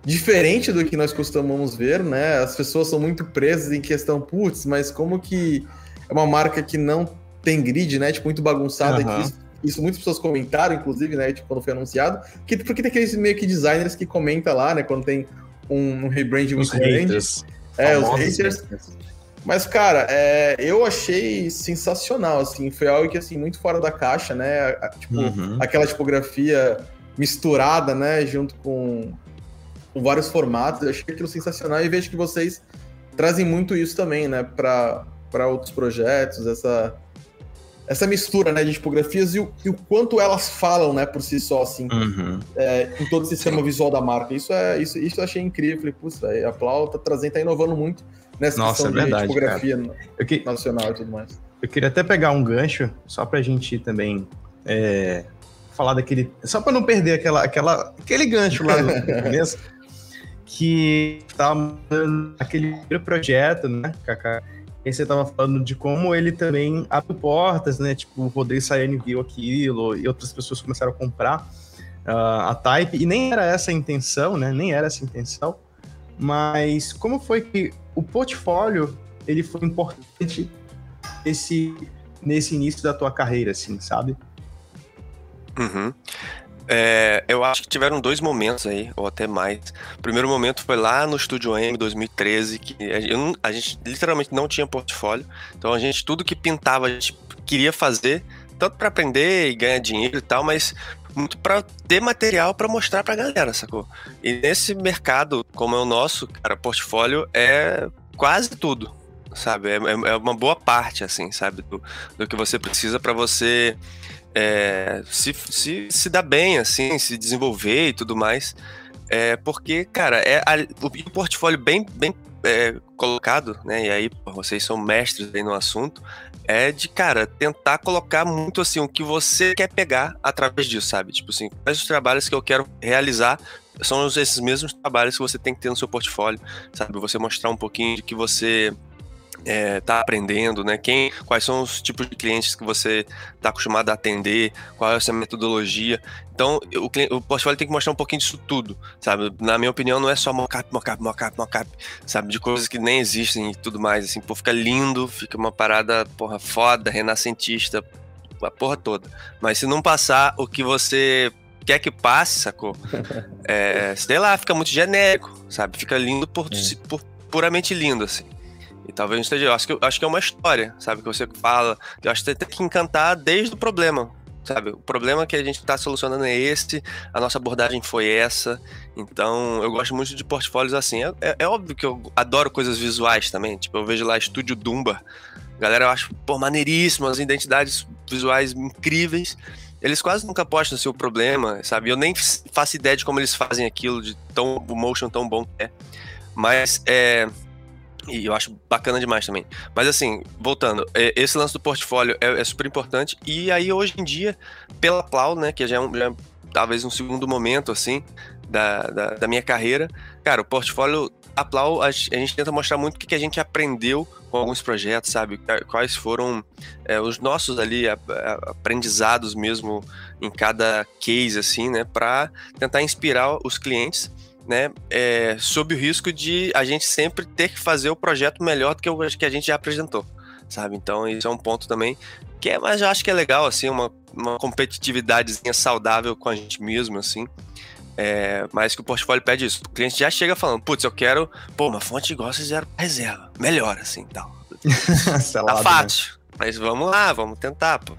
diferente do que nós costumamos ver, né? As pessoas são muito presas em questão, putz, mas como que é uma marca que não tem grid, né? Tipo, muito bagunçada, uhum. isso, isso, muitas pessoas comentaram, inclusive, né? Tipo, quando foi anunciado. Que, porque tem aqueles meio que designers que comentam lá, né? Quando tem um, um rebrand muito grande. É, os haters. Mas, cara, é, eu achei sensacional, assim, foi algo que, assim, muito fora da caixa, né? Tipo, uhum. aquela tipografia misturada, né, junto com com vários formatos. Eu achei aquilo sensacional e vejo que vocês trazem muito isso também, né, para outros projetos, essa, essa mistura, né, de tipografias e o, e o quanto elas falam, né, por si só, assim, uhum. é, em todo o sistema visual da marca. Isso é isso, isso eu achei incrível. Falei, putz, a Plau tá trazendo, tá inovando muito nessa Nossa, questão é verdade, de tipografia que... nacional e tudo mais. Eu queria até pegar um gancho, só pra gente também é, falar daquele. Só para não perder aquela, aquela, aquele gancho lá no começo que estava aquele projeto, né, Kaká? E você estava falando de como ele também abre portas, né? Tipo, o Rodrigo Sayane viu aquilo e outras pessoas começaram a comprar uh, a Type. E nem era essa a intenção, né? Nem era essa a intenção. Mas como foi que o portfólio ele foi importante nesse, nesse início da tua carreira, assim, sabe? Uhum. É, eu acho que tiveram dois momentos aí, ou até mais. O primeiro momento foi lá no Estúdio M 2013, que a gente literalmente não tinha portfólio. Então a gente, tudo que pintava, a gente queria fazer, tanto para aprender e ganhar dinheiro e tal, mas muito para ter material para mostrar pra galera, sacou? E nesse mercado, como é o nosso, cara, portfólio é quase tudo, sabe? É, é, é uma boa parte, assim, sabe? Do, do que você precisa para você é, se, se, se dar bem, assim, se desenvolver e tudo mais. É, porque, cara, é a, o, portfólio bem, bem é, colocado, né? E aí, vocês são mestres aí no assunto, é de, cara, tentar colocar muito assim o que você quer pegar através disso, sabe? Tipo assim, quais os trabalhos que eu quero realizar são esses mesmos trabalhos que você tem que ter no seu portfólio, sabe? Você mostrar um pouquinho de que você está é, tá aprendendo, né? Quem, quais são os tipos de clientes que você está acostumado a atender, qual é a sua metodologia. Então, o, o portfólio tem que mostrar um pouquinho disso tudo, sabe? Na minha opinião, não é só mockup, mockup, mockup, mockup, sabe? De coisas que nem existem e tudo mais, assim. Pô, fica lindo, fica uma parada, porra, foda, renascentista, a porra toda. Mas se não passar o que você quer que passe, sacou? É, sei lá, fica muito genérico, sabe? Fica lindo por, é. por puramente lindo, assim. E talvez não esteja. Eu acho que, acho que é uma história, sabe? Que você fala. Eu acho que tem que encantar desde o problema, sabe? O problema que a gente está solucionando é esse, a nossa abordagem foi essa. Então, eu gosto muito de portfólios assim. É, é, é óbvio que eu adoro coisas visuais também. Tipo, eu vejo lá Estúdio Dumba. Galera, eu acho, pô, maneiríssimo, as identidades visuais incríveis. Eles quase nunca postam seu problema, sabe? Eu nem faço ideia de como eles fazem aquilo, de tão, o motion tão bom que é. Mas, é e eu acho bacana demais também. Mas assim, voltando, é, esse lance do portfólio é, é super importante. E aí, hoje em dia, pela Plau, né, que já é, um, já é talvez um segundo momento, assim, da, da, da, minha carreira, cara, o portfólio a Plau, a, a gente tenta mostrar muito o que, a gente aprendeu com alguns projetos, sabe? Quais foram é, os nossos ali a, aprendizados mesmo em cada case, assim, né? Para tentar inspirar os clientes né, é, sob o risco de a gente sempre ter que fazer o projeto melhor do que o que a gente já apresentou, sabe? Então isso é um ponto também que é, mas eu acho que é legal assim, uma, uma competitividadezinha saudável com a gente mesmo, assim. É, mas que o portfólio pede isso. O cliente já chega falando, putz, eu quero, pô, uma fonte igual vocês fizeram reserva, melhor assim, tal. tá né? fácil, mas vamos lá, vamos tentar, pô.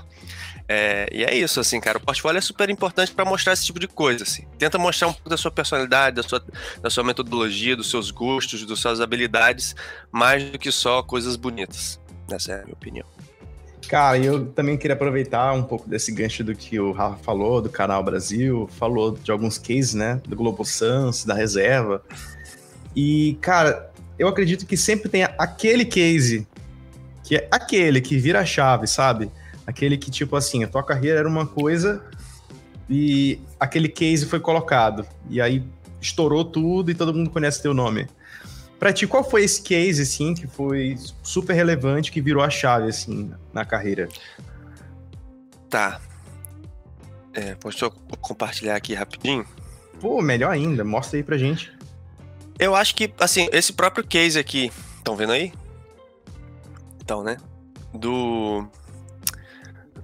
É, e é isso, assim, cara. O portfólio é super importante para mostrar esse tipo de coisa, assim. Tenta mostrar um pouco da sua personalidade, da sua, da sua metodologia, dos seus gostos, das suas habilidades, mais do que só coisas bonitas. Essa é a minha opinião. Cara, eu também queria aproveitar um pouco desse gancho do que o Rafa falou, do Canal Brasil, falou de alguns cases, né? Do Globo Sans, da reserva. E, cara, eu acredito que sempre tem aquele case, que é aquele que vira a chave, sabe? Aquele que, tipo assim, a tua carreira era uma coisa e aquele case foi colocado. E aí estourou tudo e todo mundo conhece teu nome. Pra ti, qual foi esse case, assim, que foi super relevante, que virou a chave, assim, na carreira? Tá. É, posso compartilhar aqui rapidinho? Pô, melhor ainda, mostra aí pra gente. Eu acho que, assim, esse próprio case aqui, estão vendo aí? Então, né? Do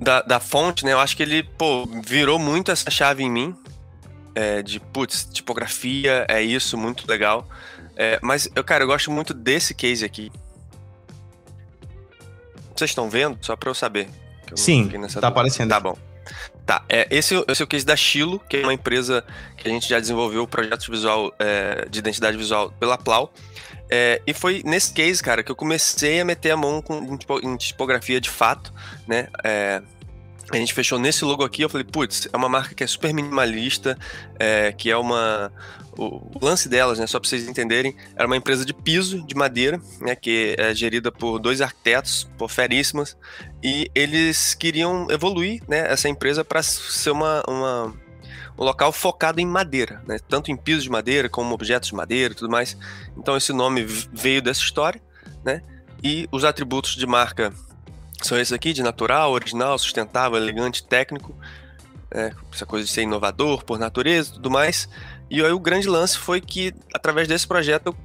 da, da fonte, né? Eu acho que ele, pô, virou muito essa chave em mim. É, de, putz, tipografia, é isso, muito legal. É, mas, eu, cara, eu gosto muito desse case aqui. Vocês estão vendo? Só pra eu saber. Eu Sim, tá dúvida. aparecendo. Tá bom. Tá, é, esse, esse é o case da Chilo, que é uma empresa que a gente já desenvolveu o projeto visual é, de identidade visual pela Plau. É, e foi nesse case, cara, que eu comecei a meter a mão com, em tipografia de fato, né? É, a gente fechou nesse logo aqui, eu falei, putz, é uma marca que é super minimalista, é, que é uma. O, o, lance delas, né? Só para vocês entenderem, era uma empresa de piso de madeira, né? Que é gerida por dois arquitetos, por feríssimas, e eles queriam evoluir, né? Essa empresa para ser uma, uma um local focado em madeira, né? Tanto em pisos de madeira como objetos de madeira e tudo mais. Então esse nome veio dessa história, né? E os atributos de marca são esses aqui, de natural, original, sustentável, elegante, técnico. É, essa coisa de ser inovador por natureza e tudo mais. E aí o grande lance foi que, através desse projeto, eu,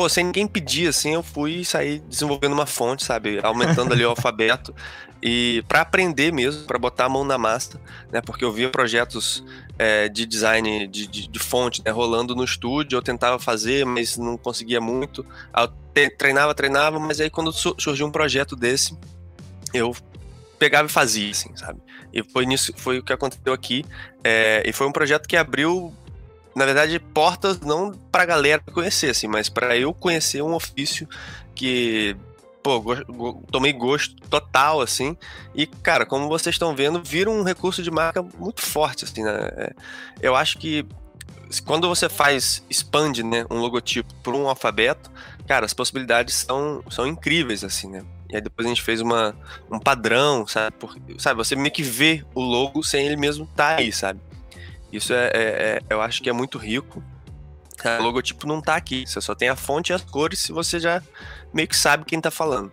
pô, sem ninguém pedir, assim, eu fui sair desenvolvendo uma fonte, sabe? Aumentando ali o alfabeto. E para aprender mesmo, para botar a mão na massa, né? Porque eu via projetos é, de design de, de, de fonte né? rolando no estúdio, eu tentava fazer, mas não conseguia muito. Eu treinava, treinava, mas aí quando surgiu um projeto desse, eu pegava e fazia, assim, sabe? E foi nisso, foi o que aconteceu aqui. É, e foi um projeto que abriu, na verdade, portas não pra galera conhecer, assim, mas para eu conhecer um ofício que, pô, go, go, tomei gosto total, assim. E, cara, como vocês estão vendo, vira um recurso de marca muito forte, assim, né? É, eu acho que quando você faz, expande, né, um logotipo por um alfabeto, cara, as possibilidades são, são incríveis, assim, né? E aí depois a gente fez uma, um padrão, sabe? Porque, sabe, você meio que vê o logo sem ele mesmo estar tá aí, sabe? Isso é, é, é eu acho que é muito rico. O logotipo não tá aqui, você só tem a fonte e as cores e você já meio que sabe quem tá falando.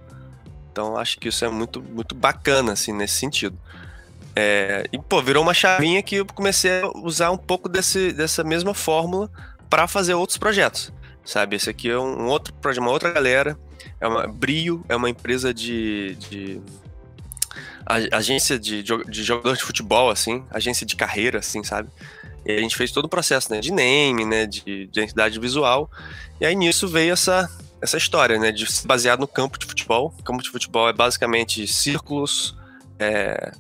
Então acho que isso é muito, muito bacana, assim, nesse sentido. É, e, pô, virou uma chavinha que eu comecei a usar um pouco desse, dessa mesma fórmula para fazer outros projetos, sabe? Esse aqui é um outro projeto, uma outra galera. É uma Brio, é uma empresa de, de agência de, de jogador de futebol, assim, agência de carreira, assim, sabe? E a gente fez todo o processo, né, de name, né, de, de identidade visual. E aí nisso veio essa, essa história, né, de baseado no campo de futebol. O campo de futebol é basicamente círculos, é,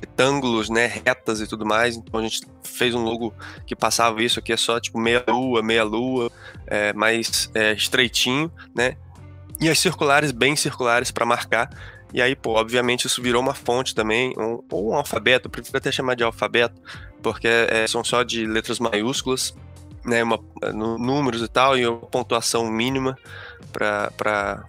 retângulos, né, retas e tudo mais. Então a gente fez um logo que passava isso aqui é só tipo meia lua, meia lua, é, mais é, estreitinho, né? E as circulares bem circulares para marcar. E aí, pô, obviamente isso virou uma fonte também, um, ou um alfabeto, eu prefiro até chamar de alfabeto, porque é, são só de letras maiúsculas, né, uma, no, números e tal, e uma pontuação mínima para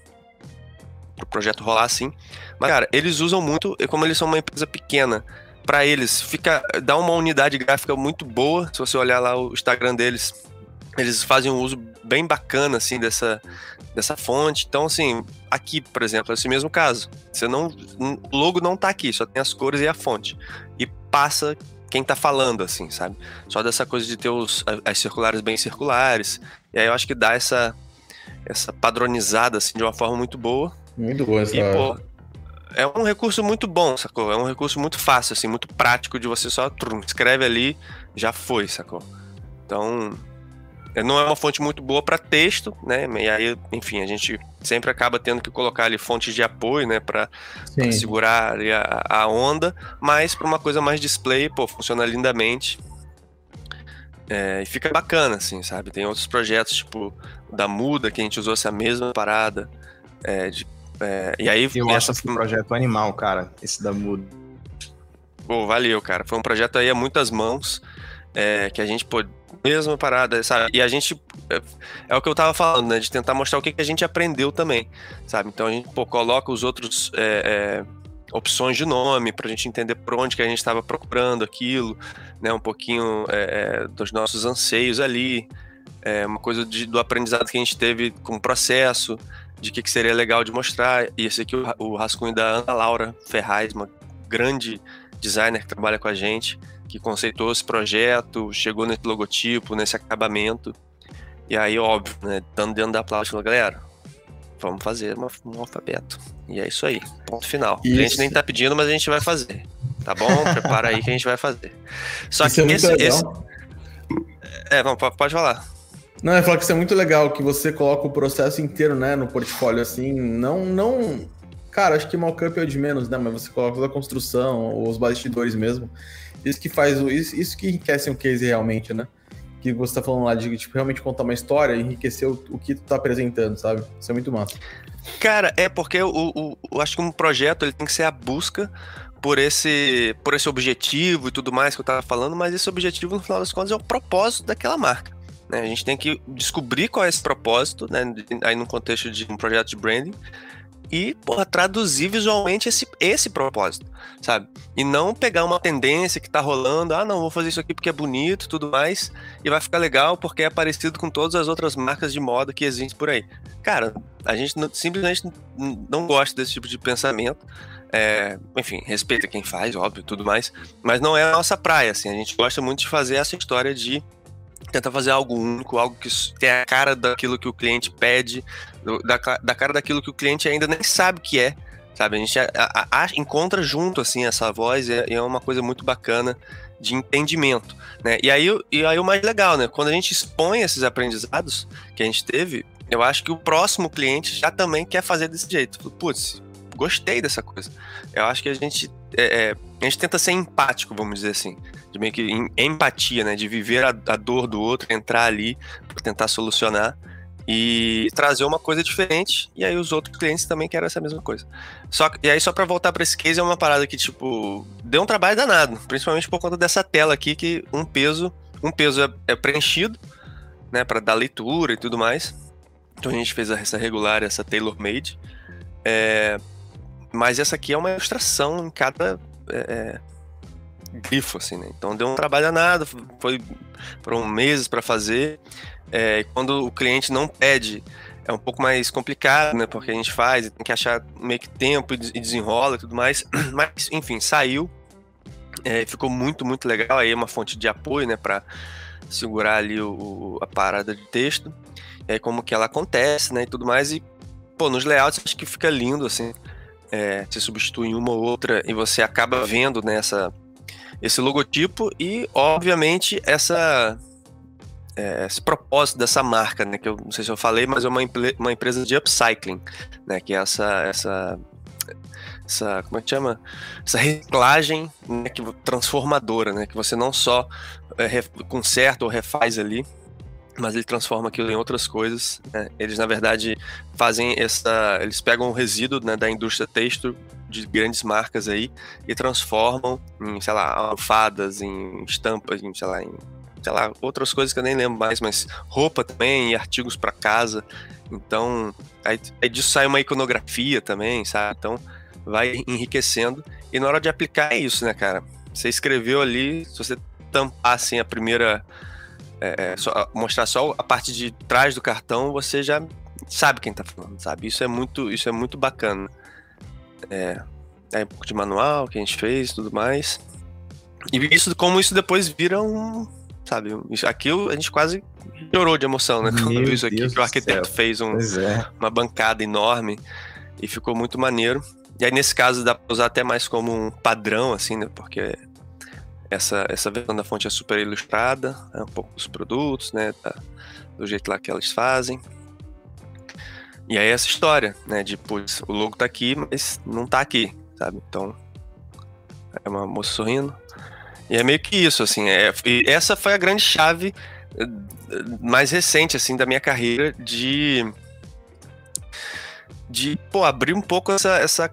o pro projeto rolar assim. Mas, cara, eles usam muito, e como eles são uma empresa pequena, para eles fica dá uma unidade gráfica muito boa. Se você olhar lá o Instagram deles, eles fazem um uso bem bacana assim dessa dessa fonte. Então, assim, aqui, por exemplo, é esse mesmo caso. Você não o logo não tá aqui, só tem as cores e a fonte. E passa quem tá falando, assim, sabe? Só dessa coisa de ter os, as circulares bem circulares. E aí eu acho que dá essa, essa padronizada, assim, de uma forma muito boa. Muito boa essa... E, pô, é um recurso muito bom, sacou? É um recurso muito fácil, assim, muito prático de você só trum, escreve ali, já foi, sacou? Então, não é uma fonte muito boa para texto, né? E aí, enfim, a gente sempre acaba tendo que colocar ali fontes de apoio, né, para segurar a, a, onda, mas para uma coisa mais display, pô, funciona lindamente. É, e fica bacana, assim, sabe? Tem outros projetos, tipo da Muda, que a gente usou essa mesma parada é, de é, e aí, eu essa... acho esse projeto animal, cara, esse da Muda. Pô, valeu, cara. Foi um projeto aí a muitas mãos, é, que a gente, pô, mesma parada, sabe? E a gente, é, é, o que eu tava falando, né? De tentar mostrar o que, que a gente aprendeu também, sabe? Então a gente, pô, coloca os outros é, é, opções de nome pra gente entender por onde que a gente estava procurando aquilo, né? Um pouquinho é, dos nossos anseios ali, uma coisa de, do aprendizado que a gente teve com o processo, de que, que seria legal de mostrar. E esse aqui, o, o rascunho da Ana Laura Ferraz, uma grande designer que trabalha com a gente, que conceitou esse projeto, chegou nesse logotipo, nesse acabamento. E aí, óbvio, né, dando dentro da plástica, galera, vamos fazer uma, um alfabeto. E é isso aí, ponto final. Isso. A gente nem tá pedindo, mas a gente vai fazer. Tá bom? Prepara aí que a gente vai fazer. Só isso que é esse, esse. É, vamos, pode falar. Não, eu falo que isso é muito legal, que você coloca o processo inteiro, né, no portfólio, assim, não, não... Cara, acho que mockup é o de menos, né, mas você coloca toda a construção, os bastidores mesmo. Isso que faz, isso, isso que enriquece um case realmente, né? Que você tá falando lá de, tipo, realmente contar uma história, enriquecer o, o que tu tá apresentando, sabe? Isso é muito massa. Cara, é porque o, o, eu acho que um projeto ele tem que ser a busca por esse, por esse objetivo e tudo mais que eu tava falando, mas esse objetivo, no final das contas, é o propósito daquela marca. Né? A gente tem que descobrir qual é esse propósito, né? aí no contexto de um projeto de branding, e porra, traduzir visualmente esse, esse propósito, sabe? E não pegar uma tendência que tá rolando, ah, não, vou fazer isso aqui porque é bonito tudo mais, e vai ficar legal porque é parecido com todas as outras marcas de moda que existem por aí. Cara, a gente não, simplesmente não gosta desse tipo de pensamento. É, enfim, respeita quem faz, óbvio, tudo mais, mas não é a nossa praia, assim. A gente gosta muito de fazer essa história de tenta fazer algo único, algo que tem a cara daquilo que o cliente pede, da, da cara daquilo que o cliente ainda nem sabe que é, sabe? A gente a, a, a, encontra junto, assim, essa voz e é, é uma coisa muito bacana de entendimento, né? E aí, e aí o mais legal, né? Quando a gente expõe esses aprendizados que a gente teve, eu acho que o próximo cliente já também quer fazer desse jeito. Putz, gostei dessa coisa. Eu acho que a gente, é, é, a gente tenta ser empático, vamos dizer assim, de meio que em, empatia, né, de viver a, a dor do outro, entrar ali para tentar solucionar e trazer uma coisa diferente. E aí os outros clientes também querem essa mesma coisa. Só e aí só para voltar para esse case é uma parada que tipo deu um trabalho danado, principalmente por conta dessa tela aqui que um peso, um peso é, é preenchido, né, para dar leitura e tudo mais. Então a gente fez essa regular, essa tailor made. É, mas essa aqui é uma ilustração em cada. É, é grifo, assim, né? Então deu um trabalho nada, foi foram meses para fazer. É, quando o cliente não pede, é um pouco mais complicado, né? Porque a gente faz, tem que achar meio que tempo e desenrola e tudo mais. Mas, enfim, saiu. É, ficou muito, muito legal. Aí é uma fonte de apoio, né? Para segurar ali o, a parada de texto. Aí como que ela acontece, né? E tudo mais. E, pô, nos layouts acho que fica lindo, assim. É, você substitui uma ou outra e você acaba vendo nessa né, esse logotipo e, obviamente, essa é, esse propósito dessa marca, né? Que eu não sei se eu falei, mas é uma, uma empresa de upcycling, né? Que é essa, essa, essa como é que chama? Essa reciclagem né, que, transformadora, né? Que você não só é, conserta ou refaz ali, mas ele transforma aquilo em outras coisas. Né? Eles, na verdade, fazem essa. Eles pegam o resíduo né, da indústria têxtil de grandes marcas aí e transformam em, sei lá, almofadas, em estampas, em, sei lá, em sei lá, outras coisas que eu nem lembro mais, mas roupa também e artigos para casa. Então, aí, aí, disso sai uma iconografia também, sabe? Então, vai enriquecendo. E na hora de aplicar é isso, né, cara? Você escreveu ali, se você tampar assim a primeira. É, só, mostrar só a parte de trás do cartão, você já sabe quem tá falando, sabe? Isso é muito, isso é muito bacana. É, é um pouco de manual que a gente fez tudo mais. E isso, como isso depois vira um, sabe? Aqui a gente quase chorou de emoção, né? Quando viu isso aqui, Deus que o arquiteto fez um, é. uma bancada enorme e ficou muito maneiro. E aí, nesse caso, dá pra usar até mais como um padrão, assim, né? Porque essa, essa versão da fonte é super ilustrada, é um pouco dos produtos, né? Da, do jeito lá que elas fazem. E aí essa história, né? De, putz, o logo tá aqui, mas não tá aqui, sabe? Então, é uma moça sorrindo, e é meio que isso, assim. É, essa foi a grande chave eh, mais recente, assim, da minha carreira de. De, pô, abrir um pouco essa, essa,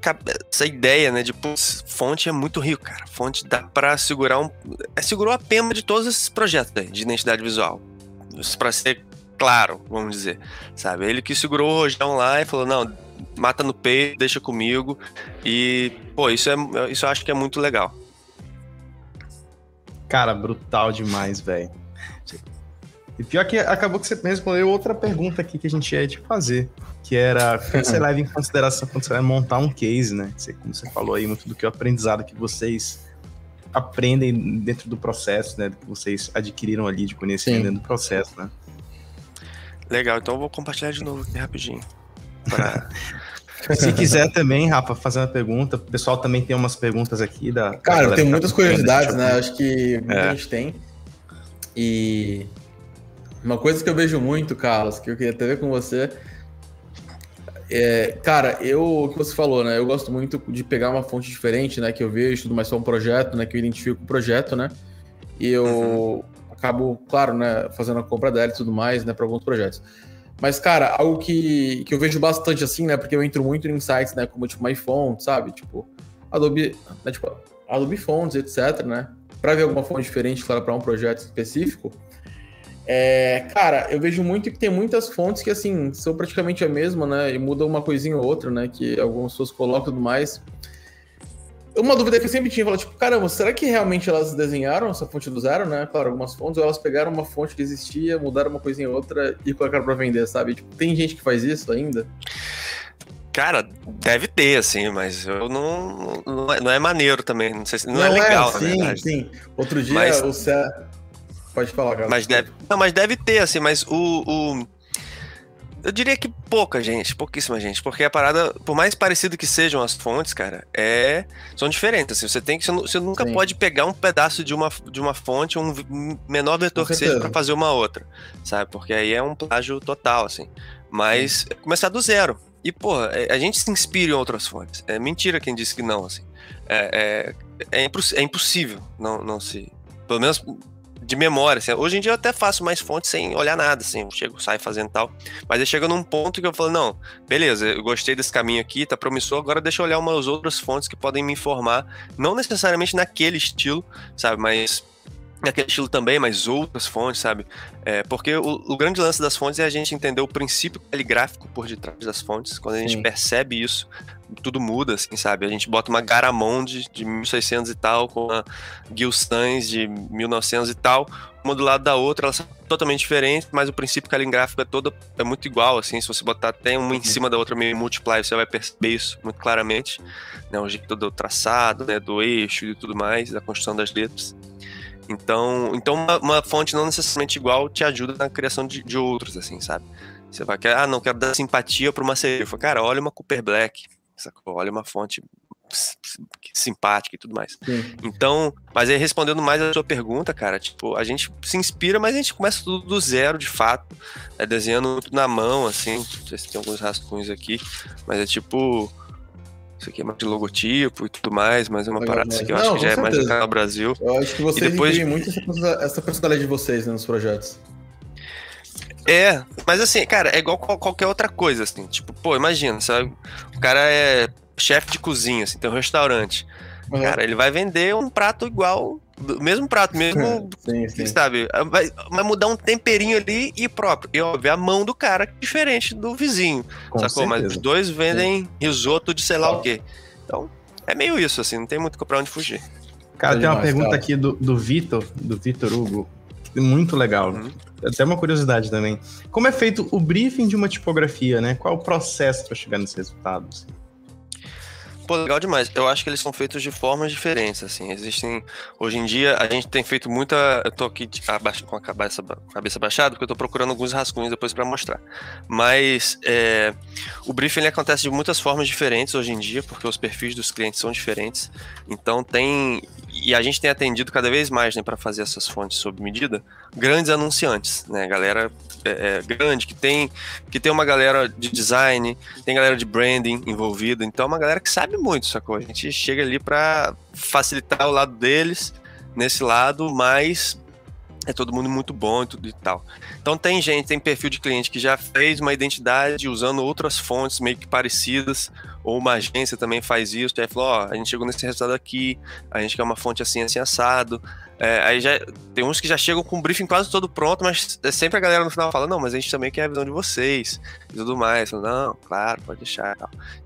essa ideia, né? De, pô, fonte é muito rico, cara. Fonte dá pra segurar um. É, segurou a pena de todos esses projetos né, de identidade visual. Pra ser claro, vamos dizer. Sabe? Ele que segurou o Rojão lá e falou: não, mata no peito, deixa comigo. E, pô, isso, é, isso eu acho que é muito legal. Cara, brutal demais, velho. E pior que acabou que você respondeu outra pergunta aqui que a gente ia te fazer, que era o que você leva em consideração quando você vai montar um case, né? Você, como você falou aí, muito do que o aprendizado que vocês aprendem dentro do processo, né? Que vocês adquiriram ali de conhecimento Sim. dentro do processo, né? Legal, então eu vou compartilhar de novo aqui rapidinho. Pra... Se quiser também, Rafa, fazer uma pergunta. O pessoal também tem umas perguntas aqui da. Cara, tem muitas curiosidades, né? Acho que muita é. gente tem. E uma coisa que eu vejo muito, Carlos, que eu queria até ver com você. É, cara, eu, o que você falou, né? Eu gosto muito de pegar uma fonte diferente, né? Que eu vejo, tudo mais só um projeto, né? Que eu identifico o projeto, né? E eu uhum. acabo, claro, né? Fazendo a compra dela e tudo mais, né? Para alguns projetos. Mas, cara, algo que, que eu vejo bastante assim, né? Porque eu entro muito em sites, né? Como, tipo, MyFont, sabe? Tipo, Adobe, né, tipo, Adobe Fonts, etc, né? Para ver alguma fonte diferente, claro, para um projeto específico. É, cara, eu vejo muito que tem muitas fontes que, assim, são praticamente a mesma, né? E muda uma coisinha ou outra, né? Que algumas pessoas colocam e tudo mais. Uma dúvida que eu sempre tinha, tipo, caramba, será que realmente elas desenharam essa fonte do zero, né? Claro, algumas fontes, ou elas pegaram uma fonte que existia, mudaram uma coisinha em outra e colocaram pra vender, sabe? Tipo, tem gente que faz isso ainda? Cara, deve ter, assim, mas eu não. Não é, não é maneiro também. Não sei se. Não, não é legal, é, sim, sim. Outro dia mas, o Cé. Pode falar, cara. Mas deve. Não, mas deve ter, assim, mas o, o eu diria que pouca gente, pouquíssima gente, porque a parada, por mais parecido que sejam as fontes, cara, é são diferentes. Assim, você tem que você nunca Sim. pode pegar um pedaço de uma, de uma fonte, um menor vetor que seja para fazer uma outra, sabe? Porque aí é um plágio total, assim. Mas é começar do zero. E, porra, é, a gente se inspira em outras fontes. É mentira quem disse que não, assim. É, é, é, é impossível não, não se. Pelo menos de memória. Assim. Hoje em dia eu até faço mais fontes sem olhar nada, assim, eu chego, saio fazendo tal. Mas aí chega num ponto que eu falo, não, beleza, eu gostei desse caminho aqui, tá promissor, agora deixa eu olhar umas outras fontes que podem me informar, não necessariamente naquele estilo, sabe, mas naquele estilo também, mas outras fontes, sabe? É, porque o, o, grande lance das fontes é a gente entender o princípio caligráfico por detrás das fontes. Quando a gente Sim. percebe isso, tudo muda, assim, sabe? A gente bota uma Garamond de 1600 e tal com a Gilsans de 1900 e tal, uma do lado da outra, elas são totalmente diferentes, mas o princípio caligráfico é todo é muito igual, assim, se você botar até uma em cima da outra meio multiply, você vai perceber isso muito claramente, né? O jeito do traçado, né, do eixo e tudo mais, da construção das letras. Então, então uma, uma, fonte não necessariamente igual te ajuda na criação de, de outros, assim, sabe? Você vai querer, ah, não, quero dar simpatia para uma serifa. Cara, olha uma Cooper Black, sacou? olha uma fonte simpática e tudo mais. Sim. Então, mas aí respondendo mais a sua pergunta, cara, tipo, a gente se inspira, mas a gente começa tudo do zero, de fato, é desenhando muito na mão, assim, não sei se tem alguns rascunhos aqui, mas é tipo, isso aqui é mais de logotipo e tudo mais, mas é uma Legal, parada que eu não, acho que já certeza. é mais no Brasil. Eu acho que vocês depois... muito essa personalidade de vocês né, nos projetos. É, mas assim, cara, é igual qualquer outra coisa, assim. Tipo, pô, imagina, sabe? O cara é chefe de cozinha, assim, tem um restaurante. Uhum. Cara, ele vai vender um prato igual do mesmo prato, mesmo, sim, sim. sabe? Vai, vai, mudar um temperinho ali e próprio. E óbvio, a mão do cara é diferente do vizinho, Com sacou? Certeza. Mas os dois vendem sim. risoto de sei lá o quê. Então, é meio isso, assim, não tem muito pra onde fugir. Cara, é tem uma pergunta aqui do, do Vitor, do Vitor Hugo, muito legal. Uhum. Até uma curiosidade também. Como é feito o briefing de uma tipografia, né? Qual é o processo para chegar nesse resultado? Assim? Pô, legal demais. Eu acho que eles são feitos de formas diferentes, assim. Existem. Hoje em dia, a gente tem feito muita. Eu tô aqui com a cabeça, cabeça baixada, porque eu tô procurando alguns rascunhos depois para mostrar. Mas é, o briefing ele acontece de muitas formas diferentes hoje em dia, porque os perfis dos clientes são diferentes. Então tem. E a gente tem atendido cada vez mais, né, para fazer essas fontes sob medida, grandes anunciantes, né? Galera é, é, grande que tem que tem uma galera de design, tem galera de branding envolvida, então é uma galera que sabe muito, sacou? A gente chega ali para facilitar o lado deles nesse lado, mas é todo mundo muito bom e tudo e tal. Então tem gente, tem perfil de cliente que já fez uma identidade usando outras fontes meio que parecidas, ou uma agência também faz isso, aí falou, ó, a gente chegou nesse resultado aqui, a gente quer uma fonte assim, assim, assado. É, aí já tem uns que já chegam com o briefing quase todo pronto, mas é sempre a galera no final fala, não, mas a gente também quer a visão de vocês e tudo mais. Falo, não, claro, pode deixar.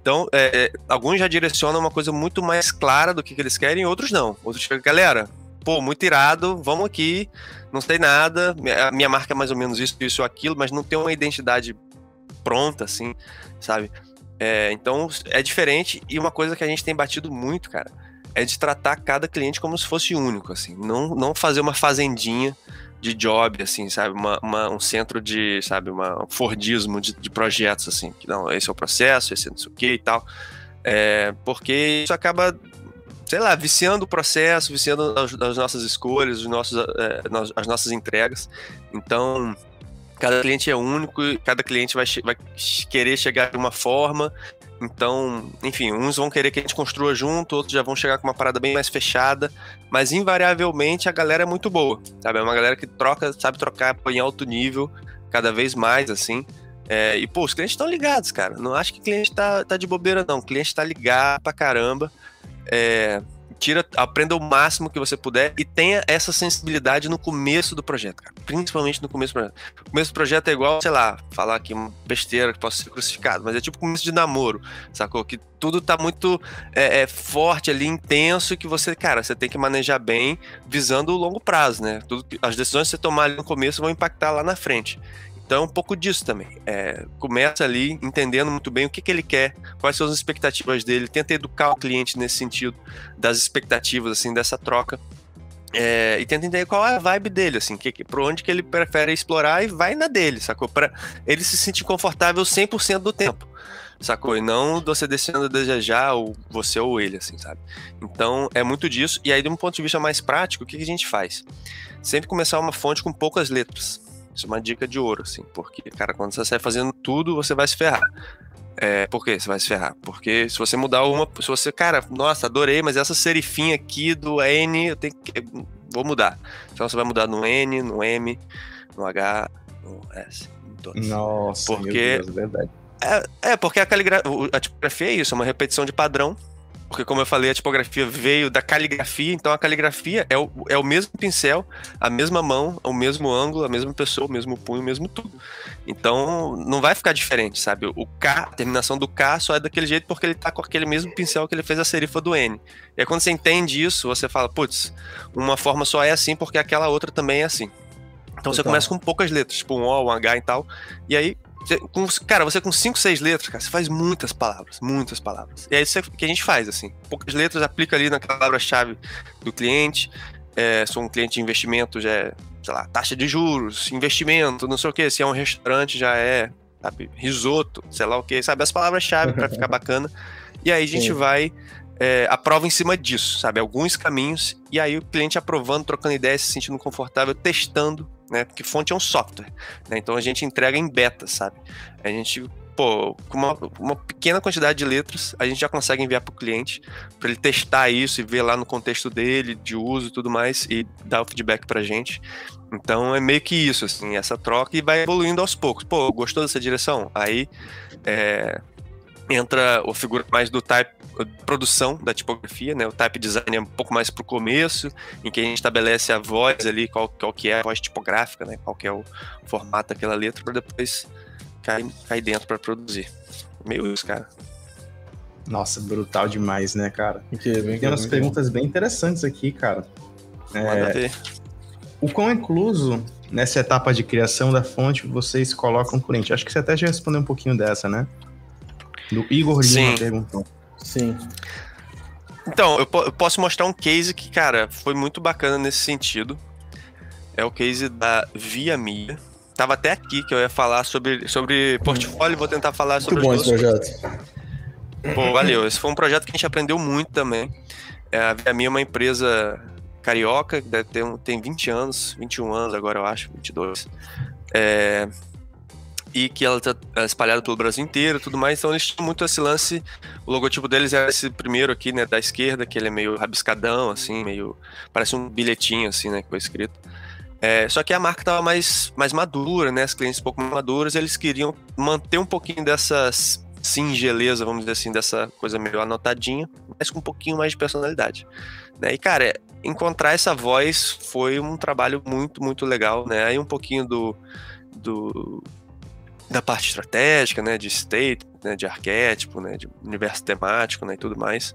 Então, é, é, alguns já direcionam uma coisa muito mais clara do que, que eles querem, outros não. Outros ficam, galera, pô, muito irado, vamos aqui, não sei nada, minha, minha marca é mais ou menos isso, isso ou aquilo, mas não tem uma identidade pronta, assim, sabe? É, então é diferente e uma coisa que a gente tem batido muito, cara, é de tratar cada cliente como se fosse único, assim, não, não fazer uma fazendinha de job, assim, sabe, uma, uma um centro de, sabe, uma, um Fordismo de, de projetos, assim, que não, esse é o processo, esse é não sei o que e tal, é, porque isso acaba sei lá, viciando o processo, viciando as, as nossas escolhas, os nossos, é, as nossas entregas. Então, cada cliente é único, cada cliente vai, vai querer chegar de uma forma. Então, enfim, uns vão querer que a gente construa junto, outros já vão chegar com uma parada bem mais fechada, mas invariavelmente a galera é muito boa, sabe? É uma galera que troca, sabe trocar em alto nível, cada vez mais, assim. É, e, pô, os clientes estão ligados, cara. Não acho que o cliente tá, tá de bobeira, não. O cliente tá ligado pra caramba é, tira, aprenda o máximo que você puder e tenha essa sensibilidade no começo do projeto, cara. Principalmente no começo do projeto. O começo do projeto é igual, sei lá, falar aqui uma besteira que possa ser crucificado, mas é tipo começo de namoro, sacou? Que tudo tá muito é, é, forte ali, intenso, que você, cara, você tem que manejar bem, visando o longo prazo, né? Tudo, as decisões que você tomar ali no começo vão impactar lá na frente. Então é um pouco disso também. É, começa ali entendendo muito bem o que, que ele quer, quais são as expectativas dele, tenta educar o cliente nesse sentido das expectativas, assim, dessa troca. É, e tenta entender qual é a vibe dele, assim, que, que, onde que ele prefere explorar e vai na dele, sacou? Pra ele se sentir confortável 100% do tempo, sacou? E não você descendo a desejar, ou você ou ele, assim, sabe? Então é muito disso. E aí, de um ponto de vista mais prático, o que, que a gente faz? Sempre começar uma fonte com poucas letras. Isso é uma dica de ouro, assim, porque, cara, quando você sai fazendo tudo, você vai se ferrar. É, por que você vai se ferrar? Porque se você mudar uma, se você, cara, nossa, adorei, mas essa serifinha aqui do N, eu tenho que, vou mudar. Então você vai mudar no N, no M, no H, no S, todos. Nossa, porque, Deus, é verdade. É, é, porque a caligrafia, a tipografia é isso, é uma repetição de padrão porque como eu falei, a tipografia veio da caligrafia, então a caligrafia é o, é o mesmo pincel, a mesma mão, o mesmo ângulo, a mesma pessoa, o mesmo punho, o mesmo tudo. Então não vai ficar diferente, sabe? O K, a terminação do K só é daquele jeito porque ele tá com aquele mesmo pincel que ele fez a serifa do N. E aí quando você entende isso, você fala, putz, uma forma só é assim porque aquela outra também é assim. Então você começa com poucas letras, tipo um O, um H e tal, e aí com, cara, você com 5, 6 letras, cara, você faz muitas palavras, muitas palavras. E é isso que a gente faz, assim. Poucas letras, aplica ali na palavra-chave do cliente. É, sou um cliente de investimento, já é, sei lá, taxa de juros, investimento, não sei o que. Se é um restaurante, já é, sabe, risoto, sei lá o que, sabe? As palavras-chave para ficar bacana. E aí a gente Sim. vai é, aprova em cima disso, sabe? Alguns caminhos, e aí o cliente aprovando, trocando ideias, se sentindo confortável, testando, né? Porque fonte é um software, né? Então a gente entrega em beta, sabe? A gente, pô, com uma, uma pequena quantidade de letras, a gente já consegue enviar para o cliente, para ele testar isso e ver lá no contexto dele, de uso e tudo mais, e dar o feedback pra gente. Então é meio que isso, assim, essa troca e vai evoluindo aos poucos. Pô, gostou dessa direção? Aí é, entra a figura mais do type produção da tipografia, né? O type design é um pouco mais para o começo, em que a gente estabelece a voz ali, qual, qual que é a voz tipográfica, né? Qual que é o formato daquela letra, para depois cair, cair dentro para produzir. Meio isso, cara. Nossa, brutal demais, né, cara? Tem umas perguntas bem interessantes aqui, cara. É, o quão incluso nessa etapa de criação da fonte vocês colocam o cliente? Acho que você até já respondeu um pouquinho dessa, né? Do Igor Lima perguntou. Sim. Então, eu, eu, posso mostrar um case que, cara, foi muito bacana nesse sentido. É o case da Via Mia. Tava até aqui que eu ia falar sobre, sobre portfólio, vou tentar falar sobre muito bom esse projeto. Pô, valeu. Esse foi um projeto que a gente aprendeu muito também. É, a Via Mia é uma empresa carioca, que deve ter, tem 20 anos, 21 anos agora, eu acho, 22. É, e que ela tá é, espalhada pelo Brasil inteiro tudo mais. Então eles tinham muito esse lance. O logotipo deles é esse primeiro aqui, né, da esquerda, que ele é meio rabiscadão, assim, meio. Parece um bilhetinho, assim, né, que foi escrito. É, só que a marca estava mais, mais madura, né, as clientes um pouco maduras, eles queriam manter um pouquinho dessas singeleza, vamos dizer assim, dessa coisa meio anotadinha, mas com um pouquinho mais de personalidade. Né? E, cara, encontrar essa voz foi um trabalho muito, muito legal, né? Aí um pouquinho do, do da parte estratégica, né, de state, né, de arquétipo, né, de universo temático, né, e tudo mais.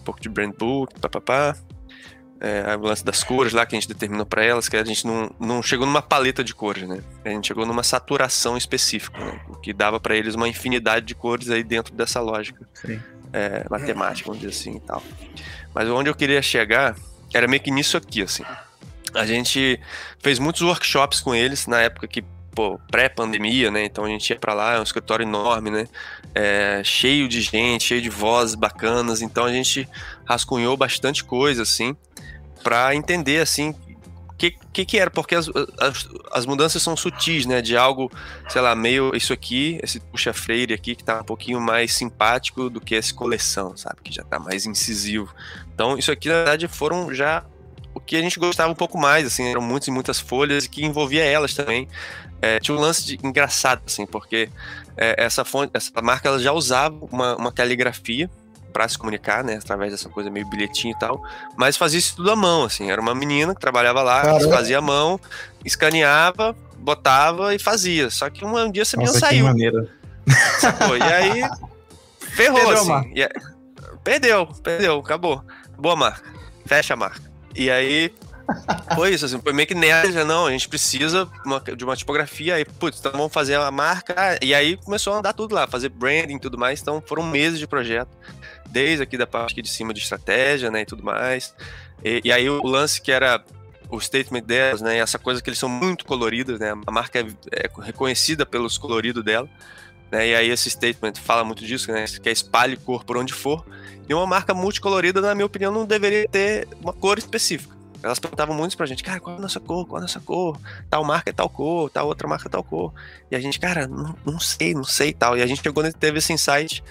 Um pouco de brand book, papapá. É, o lance das cores lá que a gente determinou para elas, que a gente não, não chegou numa paleta de cores, né? A gente chegou numa saturação específica, né? O que dava para eles uma infinidade de cores aí dentro dessa lógica é, matemática, vamos dizer assim e tal. Mas onde eu queria chegar era meio que nisso aqui, assim. A gente fez muitos workshops com eles na época que pô, pré-pandemia, né? Então a gente ia para lá, é um escritório enorme, né? É, cheio de gente, cheio de vozes bacanas. Então a gente rascunhou bastante coisa, assim, para entender, assim, o que, que, que era, porque as, as, as, mudanças são sutis, né? De algo, sei lá, meio isso aqui, esse puxa freire aqui, que tá um pouquinho mais simpático do que esse coleção, sabe? Que já tá mais incisivo. Então, isso aqui, na verdade, foram já o que a gente gostava um pouco mais, assim, eram muitas e muitas folhas que envolvia elas também. É, tinha um lance de, engraçado, assim, porque é, essa fonte, essa marca ela já usava uma, uma caligrafia para se comunicar, né, através dessa coisa meio bilhetinho e tal, mas fazia isso tudo à mão, assim, era uma menina que trabalhava lá, Caramba. fazia à mão, escaneava, botava e fazia, só que um, dia essa menina saiu. Sacou? E aí ferrou, perdeu, assim. E, perdeu, perdeu, acabou. Boa marca, fecha a marca. E aí foi isso, assim, foi meio que nerd, já não, a gente precisa de uma tipografia, aí, putz, então vamos fazer a marca, e aí começou a andar tudo lá, fazer branding e tudo mais, então foram meses de projeto, desde aqui da parte aqui de cima de estratégia, né, e tudo mais, e, e aí o lance que era o statement delas, né, essa coisa que eles são muito coloridas, né, a marca é, é reconhecida pelos coloridos dela, né, e aí esse statement fala muito disso, né, que é espalhe cor por onde for, e uma marca multicolorida, na minha opinião, não deveria ter uma cor específica. Elas perguntavam muito pra gente, cara, qual é a nossa cor? Qual é a nossa cor? Tal marca é tal cor, tal outra marca é tal cor. E a gente, cara, não, não sei, não sei tal. E a gente chegou, teve esse insight,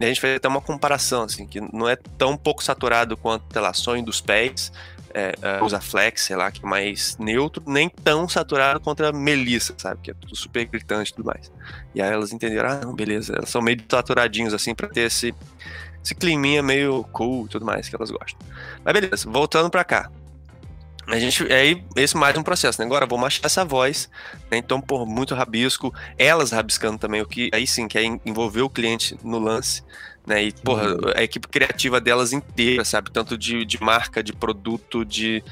e a gente fez até uma comparação, assim, que não é tão pouco saturado quanto, sei lá, sonho dos pés, é, uh, usa flex, sei lá, que é mais neutro, nem tão saturado contra a melissa, sabe? Que é tudo super gritante e tudo mais. E aí elas entenderam, ah, não, beleza, elas são meio saturadinhos, assim, pra ter esse esse climinha meio cool e tudo mais que elas gostam. Mas beleza, voltando pra cá. A gente, aí, esse mais um processo, né? Agora vou achar essa voz, né? Então, por muito rabisco, elas rabiscando também, o que aí sim, que é envolver o cliente no lance, né? E, porra, uhum. a equipe criativa delas inteira, sabe? Tanto de, de marca, de produto, de.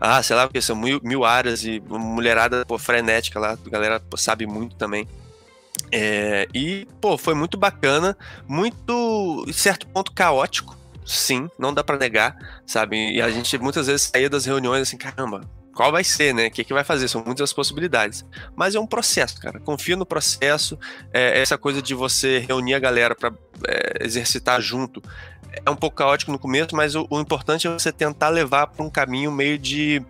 Ah, sei lá, porque são mil, mil áreas e mulherada pô, frenética lá, a galera pô, sabe muito também. É, e, pô, foi muito bacana, muito, em certo ponto, caótico, sim, não dá para negar, sabe? E a gente muitas vezes saía das reuniões assim, caramba, qual vai ser, né? O que, que vai fazer? São muitas possibilidades. Mas é um processo, cara. Confia no processo. É, essa coisa de você reunir a galera para é, exercitar junto é um pouco caótico no começo, mas o, o importante é você tentar levar para um caminho meio de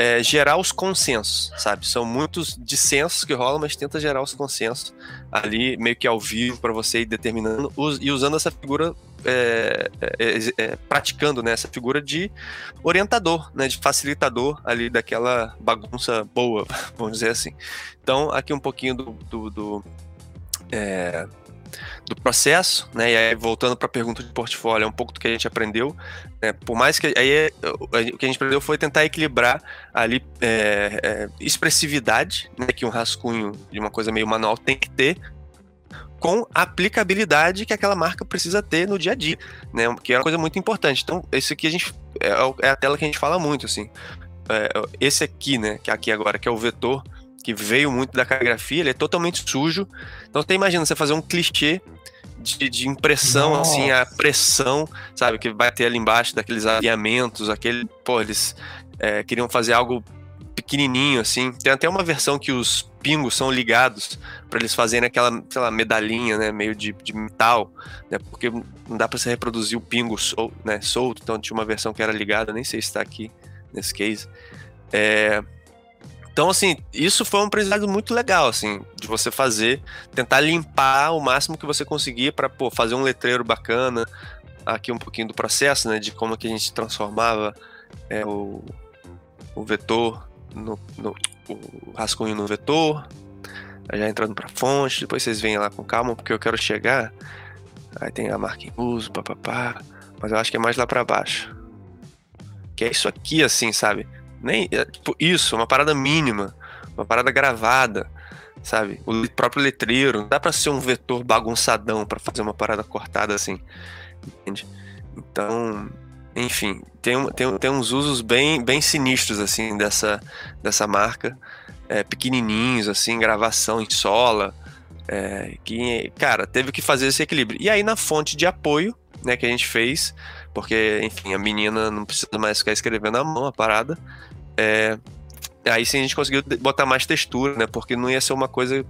é, gerar os consensos, sabe? São muitos dissensos que rolam, mas tenta gerar os consensos ali, meio que ao vivo, para você ir determinando e usando essa figura, é, é, é, praticando né, essa figura de orientador, né, de facilitador ali daquela bagunça boa, vamos dizer assim. Então, aqui um pouquinho do, do, do é, do processo, né? E aí, voltando para a pergunta de portfólio, é um pouco do que a gente aprendeu. Né? Por mais que aí o que a gente aprendeu foi tentar equilibrar ali é, é, expressividade, né? Que um rascunho de uma coisa meio manual tem que ter, com aplicabilidade que aquela marca precisa ter no dia a dia, né? Que é uma coisa muito importante. Então, esse aqui a gente é, é a tela que a gente fala muito, assim. É, esse aqui, né? Que é aqui agora, que é o vetor que veio muito da caligrafia, ele é totalmente sujo. Então você imagina você fazer um clichê de, de impressão, Nossa. assim, a pressão, sabe, que vai ter ali embaixo daqueles alinhamentos, aquele, pô, eles é, queriam fazer algo pequenininho, assim. Tem até uma versão que os pingos são ligados para eles fazerem aquela, sei lá, medalhinha, né, meio de, de metal, né, porque não dá para você reproduzir o pingo sol, né, solto, então tinha uma versão que era ligada, nem sei se está aqui nesse case. É, então, assim, isso foi um aprendizado muito legal, assim, de você fazer, tentar limpar o máximo que você conseguir para fazer um letreiro bacana. Aqui um pouquinho do processo, né, de como que a gente transformava é, o, o vetor no, no o rascunho no vetor, já entrando para fonte. Depois vocês vêm lá com calma, porque eu quero chegar. Aí tem a marca em uso, papapá. Mas eu acho que é mais lá para baixo. Que é isso aqui, assim, sabe? Nem, é, tipo, isso, uma parada mínima, uma parada gravada, sabe? O próprio letreiro, não dá pra ser um vetor bagunçadão para fazer uma parada cortada assim, entende? Então, enfim, tem, tem, tem uns usos bem, bem sinistros, assim, dessa, dessa marca, é, pequenininhos, assim, gravação em sola, é, que, cara, teve que fazer esse equilíbrio. E aí, na fonte de apoio, né, que a gente fez, porque, enfim, a menina não precisa mais ficar escrevendo à mão a parada, é, aí sim a gente conseguiu botar mais textura, né? Porque não ia ser uma coisa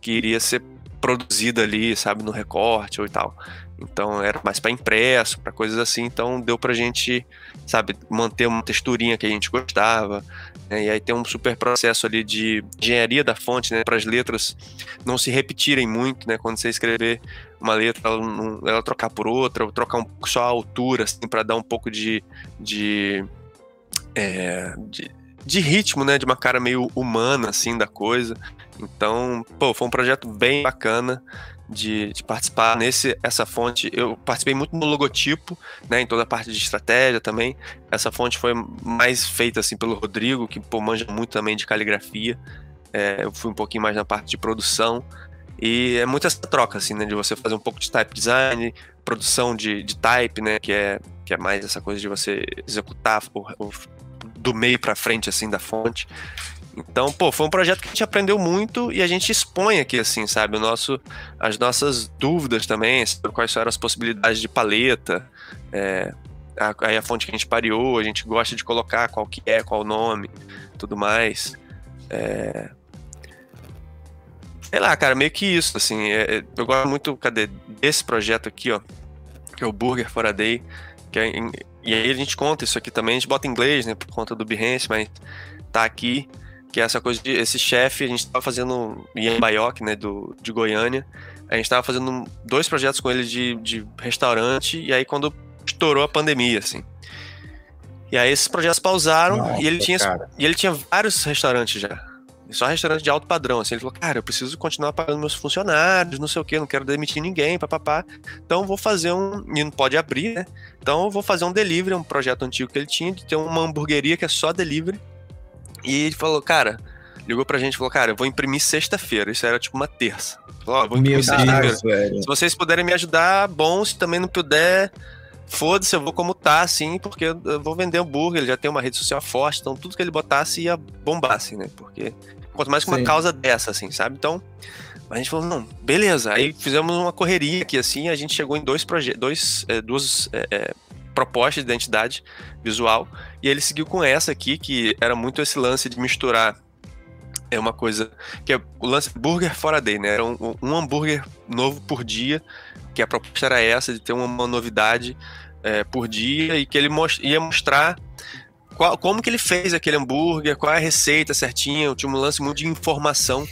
que iria ser produzida ali, sabe, no recorte ou tal. Então era mais para impresso, para coisas assim. Então deu pra gente, sabe, manter uma texturinha que a gente gostava. Né? E aí tem um super processo ali de engenharia da fonte, né? Para as letras não se repetirem muito, né? Quando você escrever uma letra, ela, não, ela trocar por outra, ou trocar um só a altura, assim, para dar um pouco de, de é, de, de, ritmo, né? De uma cara meio humana, assim, da coisa. Então, pô, foi um projeto bem bacana de, de, participar nesse essa fonte. Eu participei muito no logotipo, né? Em toda a parte de estratégia também. Essa fonte foi mais feita assim pelo Rodrigo, que pô, manja muito também de caligrafia. É, eu fui um pouquinho mais na parte de produção. E é muito essa troca, assim, né? De você fazer um pouco de type design, produção de, de type, né? Que é, que é mais essa coisa de você executar o, o do meio para frente, assim, da fonte. Então, pô, foi um projeto que a gente aprendeu muito e a gente expõe aqui, assim, sabe, o nosso, as nossas dúvidas também, sobre quais eram as possibilidades de paleta, é, a, aí a fonte que a gente pareou, a gente gosta de colocar qual que é, qual o nome, tudo mais. É... Sei lá, cara, meio que isso, assim, é, é eu gosto muito, cadê, desse projeto aqui, ó, que é o Burger for a Day, que é e aí a gente conta isso aqui também, a gente bota em inglês, né, por conta do Behance, mas tá aqui, que é essa coisa de esse chefe, a gente tava fazendo Ian Baioc, né, do, de Goiânia, a gente tava fazendo dois projetos com ele de, de restaurante, e aí quando estourou a pandemia, assim. E aí esses projetos pausaram Nossa, e ele tinha e ele tinha vários restaurantes já. Só restaurante de alto padrão, assim. Ele falou, cara, eu preciso continuar pagando meus funcionários, não sei o quê, não quero demitir ninguém, papapá. Então vou fazer um. E não pode abrir, né? Então eu vou fazer um delivery, um projeto antigo que ele tinha, de ter uma hamburgueria que é só delivery. E ele falou, cara, ligou pra gente e falou, cara, eu vou imprimir sexta-feira. Isso era tipo uma terça. Falou, ó, vou imprimir sexta-feira. Se vocês puderem me ajudar, bom. Se também não puder, foda-se, eu vou como tá, assim, porque eu vou vender hambúrguer, ele já tem uma rede social forte, então tudo que ele botasse ia bombar, assim, né? Porque quanto mais com uma causa dessa, assim, sabe? Então, a gente falou, não, beleza. Aí fizemos uma correria aqui, assim, a gente chegou em dois projetos, dois, é, duas é, é, propostas de identidade visual, e ele seguiu com essa aqui, que era muito esse lance de misturar é uma coisa que é o lance burger fora day, né? Era um, um hambúrguer novo por dia, que a proposta era essa, de ter uma, uma novidade é, por dia e que ele most ia mostrar qual, como que ele fez aquele hambúrguer, qual é a receita certinha, tinha um lance muito de informação,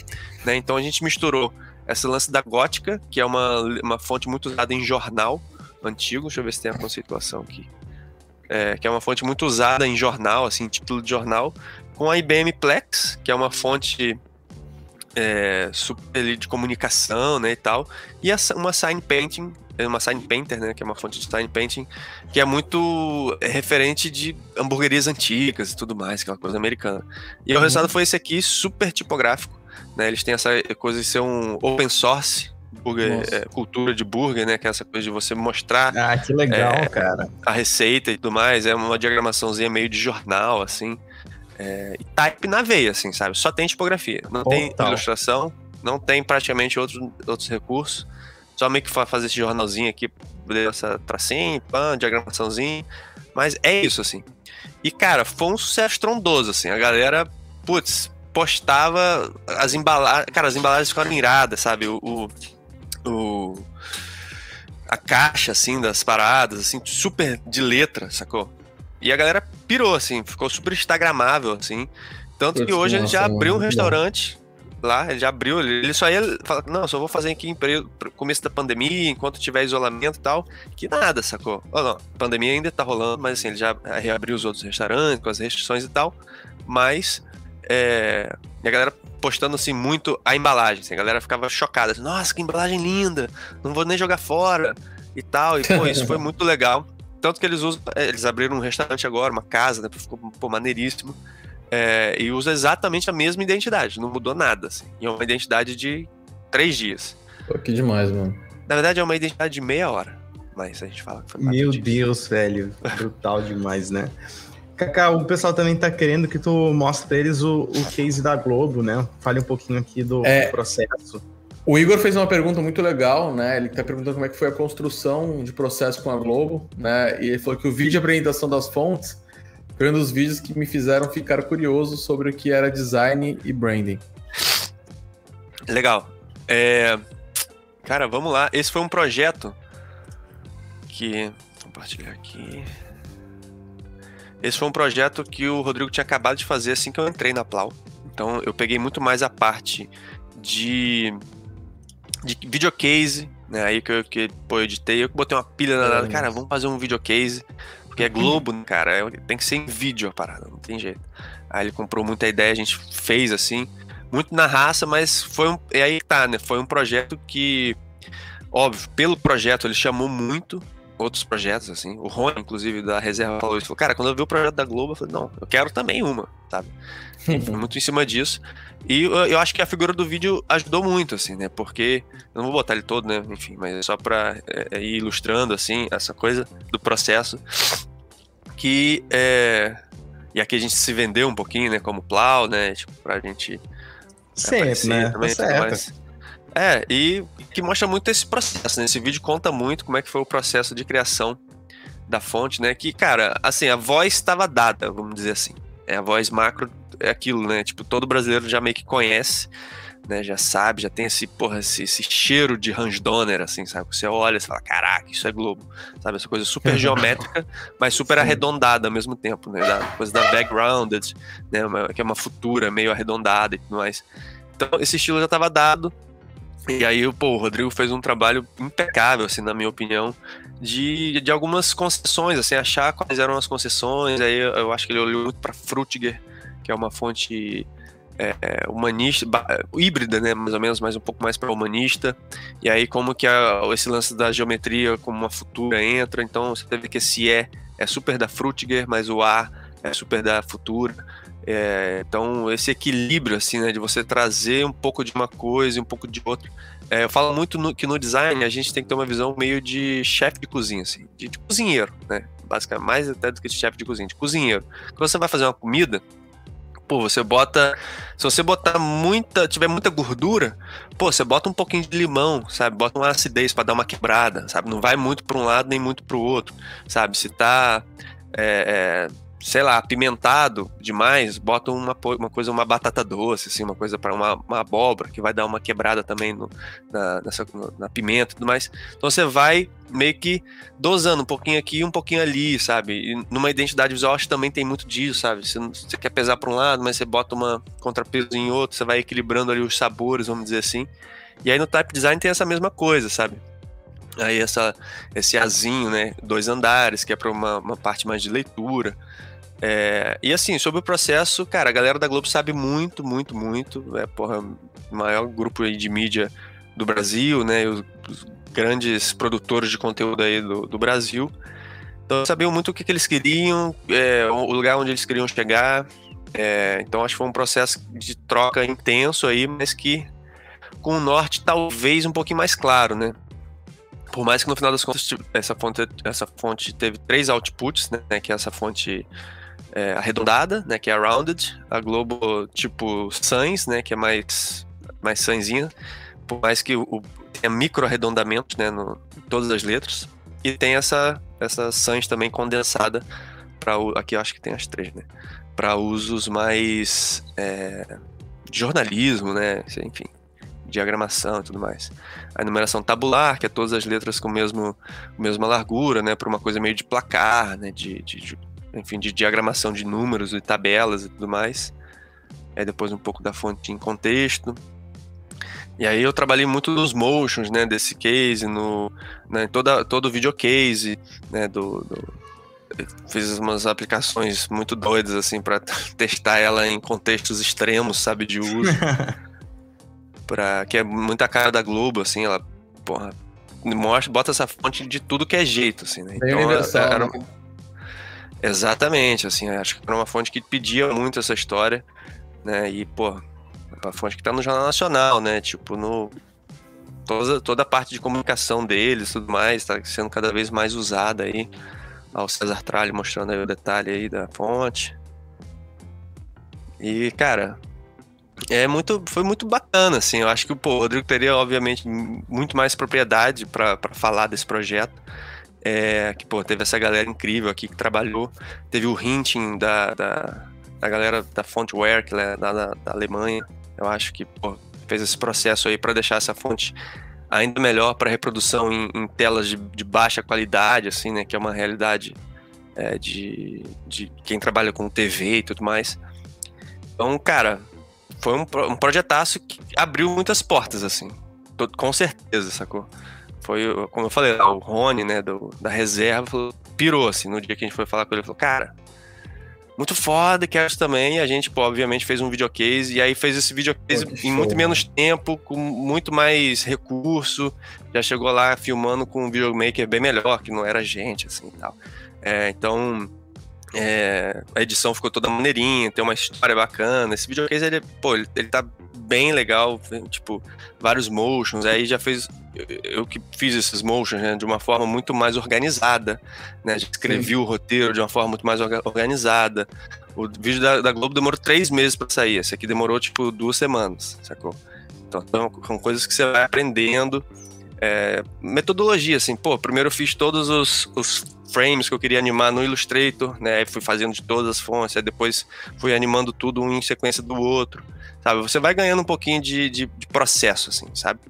né? Então a gente misturou esse lance da gótica, que é uma, uma fonte muito usada em jornal antigo, deixa eu ver se tem a conceituação aqui. É, que é uma fonte muito usada em jornal, assim, título de jornal, com a IBM Plex, que é uma fonte é, super de comunicação, né, e tal, e uma sign painting, é uma sign painter, né, que é uma fonte de sign painting, que é muito referente de hamburguerias antigas e tudo mais, que é uma coisa americana. E uhum. o resultado foi esse aqui, super tipográfico, né, eles têm essa coisa de ser um open source, burger, é, cultura de burger, né? Que é essa coisa de você mostrar. Ah, que legal, é, cara. A receita e tudo mais. É uma diagramaçãozinha meio de jornal, assim. É, e type na veia, assim, sabe? Só tem tipografia. Não tem ilustração, não tem praticamente outros, outros recursos. Só meio que fazer esse jornalzinho aqui, essa tracinho, pan, diagramaçãozinho. Mas é isso, assim. E, cara, foi um sucesso estrondoso, assim. A galera, putz, postava as embalagens. Cara, as embalagens ficaram iradas, sabe? O, o, o, a caixa, assim, das paradas, assim, super de letra, sacou? E a galera pirou, assim, ficou super instagramável, assim. Tanto que hoje ele já abriu um restaurante lá, ele já abriu, ele só ia falar, não, só vou fazer aqui em começo da pandemia, enquanto tiver isolamento e tal, que nada, sacou? Não, a pandemia ainda tá rolando, mas assim, ele já reabriu os outros restaurantes com as restrições e tal, mas é, a galera postando assim muito a embalagem, assim, a galera ficava chocada, assim, nossa, que embalagem linda, não vou nem jogar fora e tal, e pô, isso foi muito legal. Tanto que eles usam, é, eles abriram um restaurante agora, uma casa, né? Ficou pô, maneiríssimo. É, e usa exatamente a mesma identidade, não mudou nada. Assim. E é uma identidade de três dias. Pô, que demais, mano. Na verdade, é uma identidade de meia hora. Mas a gente fala que foi Meu disso. Deus, velho. Brutal demais, né? Cacá, o pessoal também tá querendo que tu mostre pra eles o, o case da Globo, né? Fale um pouquinho aqui do, é, do processo. O Igor fez uma pergunta muito legal, né? Ele está perguntando como é que foi a construção de processo com a Globo, né? E ele falou que o vídeo de apresentação das fontes foi um dos vídeos que me fizeram ficar curioso sobre o que era design e branding. Legal. É... Cara, vamos lá. Esse foi um projeto que. Vou compartilhar aqui. Esse foi um projeto que o Rodrigo tinha acabado de fazer assim que eu entrei na Plau. Então eu peguei muito mais a parte de de videocase, né? Aí que eu, que, pô, eu editei, eu botei uma pilha na nada, cara, vamos fazer um videocase, porque é Globo, né, cara, é, tem que ser em vídeo a parada, não tem jeito. Aí ele comprou muita ideia, a gente fez assim, muito na raça, mas foi um. E aí tá, né? Foi um projeto que, óbvio, pelo projeto ele chamou muito outros projetos, assim. O Rony, inclusive, da reserva, falou isso. Falou, cara, quando eu vi o projeto da Globo, eu falei, não, eu quero também uma, sabe? muito em cima disso. E eu, eu, acho que a figura do vídeo ajudou muito, assim, né? Porque eu não vou botar ele todo, né? Enfim, mas é só pra é, é, ir ilustrando, assim, essa coisa do processo. Que é. E aqui a gente se vendeu um pouquinho, né? Como Plau, né? Tipo, pra gente. Sempre, né? Também, tá mais. É, e que mostra muito esse processo, né? Esse vídeo conta muito como é que foi o processo de criação da fonte, né? Que, cara, assim, a voz estava dada, vamos dizer assim. É, a voz macro é aquilo, né? Tipo, todo brasileiro já meio que conhece, né? Já sabe, já tem esse, porra, esse, esse cheiro de Hans Donner, assim, sabe? Você olha e fala, caraca, isso é Globo, sabe? Essa coisa super geométrica, mas super Sim. arredondada ao mesmo tempo, né? Da coisa da backgrounded, né? Que é uma futura meio arredondada e tudo mais. Então, esse estilo já estava dado. E aí, pô, o Rodrigo fez um trabalho impecável, assim, na minha opinião, de, de algumas concessões, assim, achar quais eram as concessões. Aí eu, acho que ele olhou muito para Frutiger, que é uma fonte é, humanista, híbrida, né, mais ou menos, mas um pouco mais para humanista. E aí como que a, esse lance da geometria como uma futura entra. Então você teve que esse E é super da Frutiger, mas o A é super da Futura. É, então esse equilíbrio assim, né, de você trazer um pouco de uma coisa e um pouco de outra. É, eu falo muito no, que no design a gente tem que ter uma visão meio de chefe de cozinha, assim, de, de cozinheiro, né? Basicamente, mais até do que de chefe de cozinha, de cozinheiro. Quando você vai fazer uma comida, pô, você bota. Se você botar muita. tiver muita gordura, pô, você bota um pouquinho de limão, sabe? Bota uma acidez para dar uma quebrada, sabe? Não vai muito para um lado nem muito para o outro, sabe? Se tá. É, é, sei lá, apimentado demais, bota uma, uma coisa, uma batata doce, assim, uma coisa para uma, uma abóbora, que vai dar uma quebrada também no, na, nessa, na pimenta e tudo mais. Então você vai meio que dosando um pouquinho aqui um pouquinho ali, sabe? E numa identidade visual acho que também tem muito disso, sabe? Você, você quer pesar para um lado, mas você bota uma contrapeso em outro, você vai equilibrando ali os sabores, vamos dizer assim. E aí no type design tem essa mesma coisa, sabe? Aí essa, esse azinho, né? Dois andares, que é para uma, uma parte mais de leitura. É, e assim, sobre o processo, cara, a galera da Globo sabe muito, muito, muito. É, porra, o maior grupo de mídia do Brasil, né? Os, os grandes produtores de conteúdo aí do, do Brasil. Então sabiam muito o que, que eles queriam, é, o lugar onde eles queriam chegar. É, então acho que foi um processo de troca intenso aí, mas que com o norte talvez um pouquinho mais claro, né? Por mais que no final das contas essa fonte, essa fonte teve três outputs, né? Que é essa fonte é, arredondada, né, que é a rounded, a Globo tipo sans, né, que é mais mais sanzinha, por mais que o, o tenha micro arredondamentos, né, no todas as letras, e tem essa essa sans também condensada para aqui eu acho que tem as três, né, para usos mais é, de jornalismo, né, enfim, diagramação e tudo mais. A numeração tabular, que é todas as letras com mesmo mesma largura, né, para uma coisa meio de placar, né, de, de, de enfim, de diagramação de números e tabelas e tudo mais. Aí depois um pouco da fonte em contexto. E aí eu trabalhei muito nos motions, né, desse case, no, né, toda, todo o videocase, né, do, do, fiz umas aplicações muito doidas, assim, para testar ela em contextos extremos, sabe, de uso. pra, que é muita cara da Globo, assim, ela, porra, mostra, bota essa fonte de tudo que é jeito, assim, né? Então, universal, era, né? Exatamente, assim, acho que era uma fonte que pedia muito essa história, né? E, pô, uma fonte que tá no Jornal Nacional, né? Tipo, no. Toda, toda a parte de comunicação deles tudo mais, tá sendo cada vez mais usada aí. Ao César Tralli mostrando aí o detalhe aí da fonte. E, cara, é muito, foi muito bacana, assim. Eu acho que pô, o Rodrigo teria, obviamente, muito mais propriedade para falar desse projeto. É, que, pô, teve essa galera incrível aqui que trabalhou. Teve o hinting da, da, da galera da Fontware, que é da, da, da Alemanha. Eu acho que, pô, fez esse processo aí para deixar essa fonte ainda melhor para reprodução em, em telas de, de, baixa qualidade, assim, né? Que é uma realidade é, de, de quem trabalha com TV e tudo mais. Então, cara, foi um, um projetaço que abriu muitas portas, assim. Com certeza, sacou? Foi, como eu falei, o Rony, né, do, da reserva, falou, pirou, assim, no dia que a gente foi falar com ele, ele falou, cara, muito foda, quero também. E a gente, pô, obviamente, fez um videocase, e aí fez esse videocase pô, em muito menos tempo, com muito mais recurso. Já chegou lá filmando com um videomaker bem melhor, que não era gente, assim e tal. É, então, é, a edição ficou toda maneirinha, tem uma história bacana. Esse videocase, ele, pô, ele, ele tá bem legal, tipo, vários motions. Aí já fez. Eu que fiz esses motions né, de uma forma muito mais organizada, né? Já escrevi Sim. o roteiro de uma forma muito mais organizada. O vídeo da, da Globo demorou três meses para sair. Esse aqui demorou, tipo, duas semanas, sacou? Então, são coisas que você vai aprendendo. É, metodologia, assim, pô, primeiro eu fiz todos os, os frames que eu queria animar no Illustrator, né? Fui fazendo de todas as fontes, aí depois fui animando tudo um em sequência do outro, sabe? Você vai ganhando um pouquinho de, de, de processo, assim, sabe?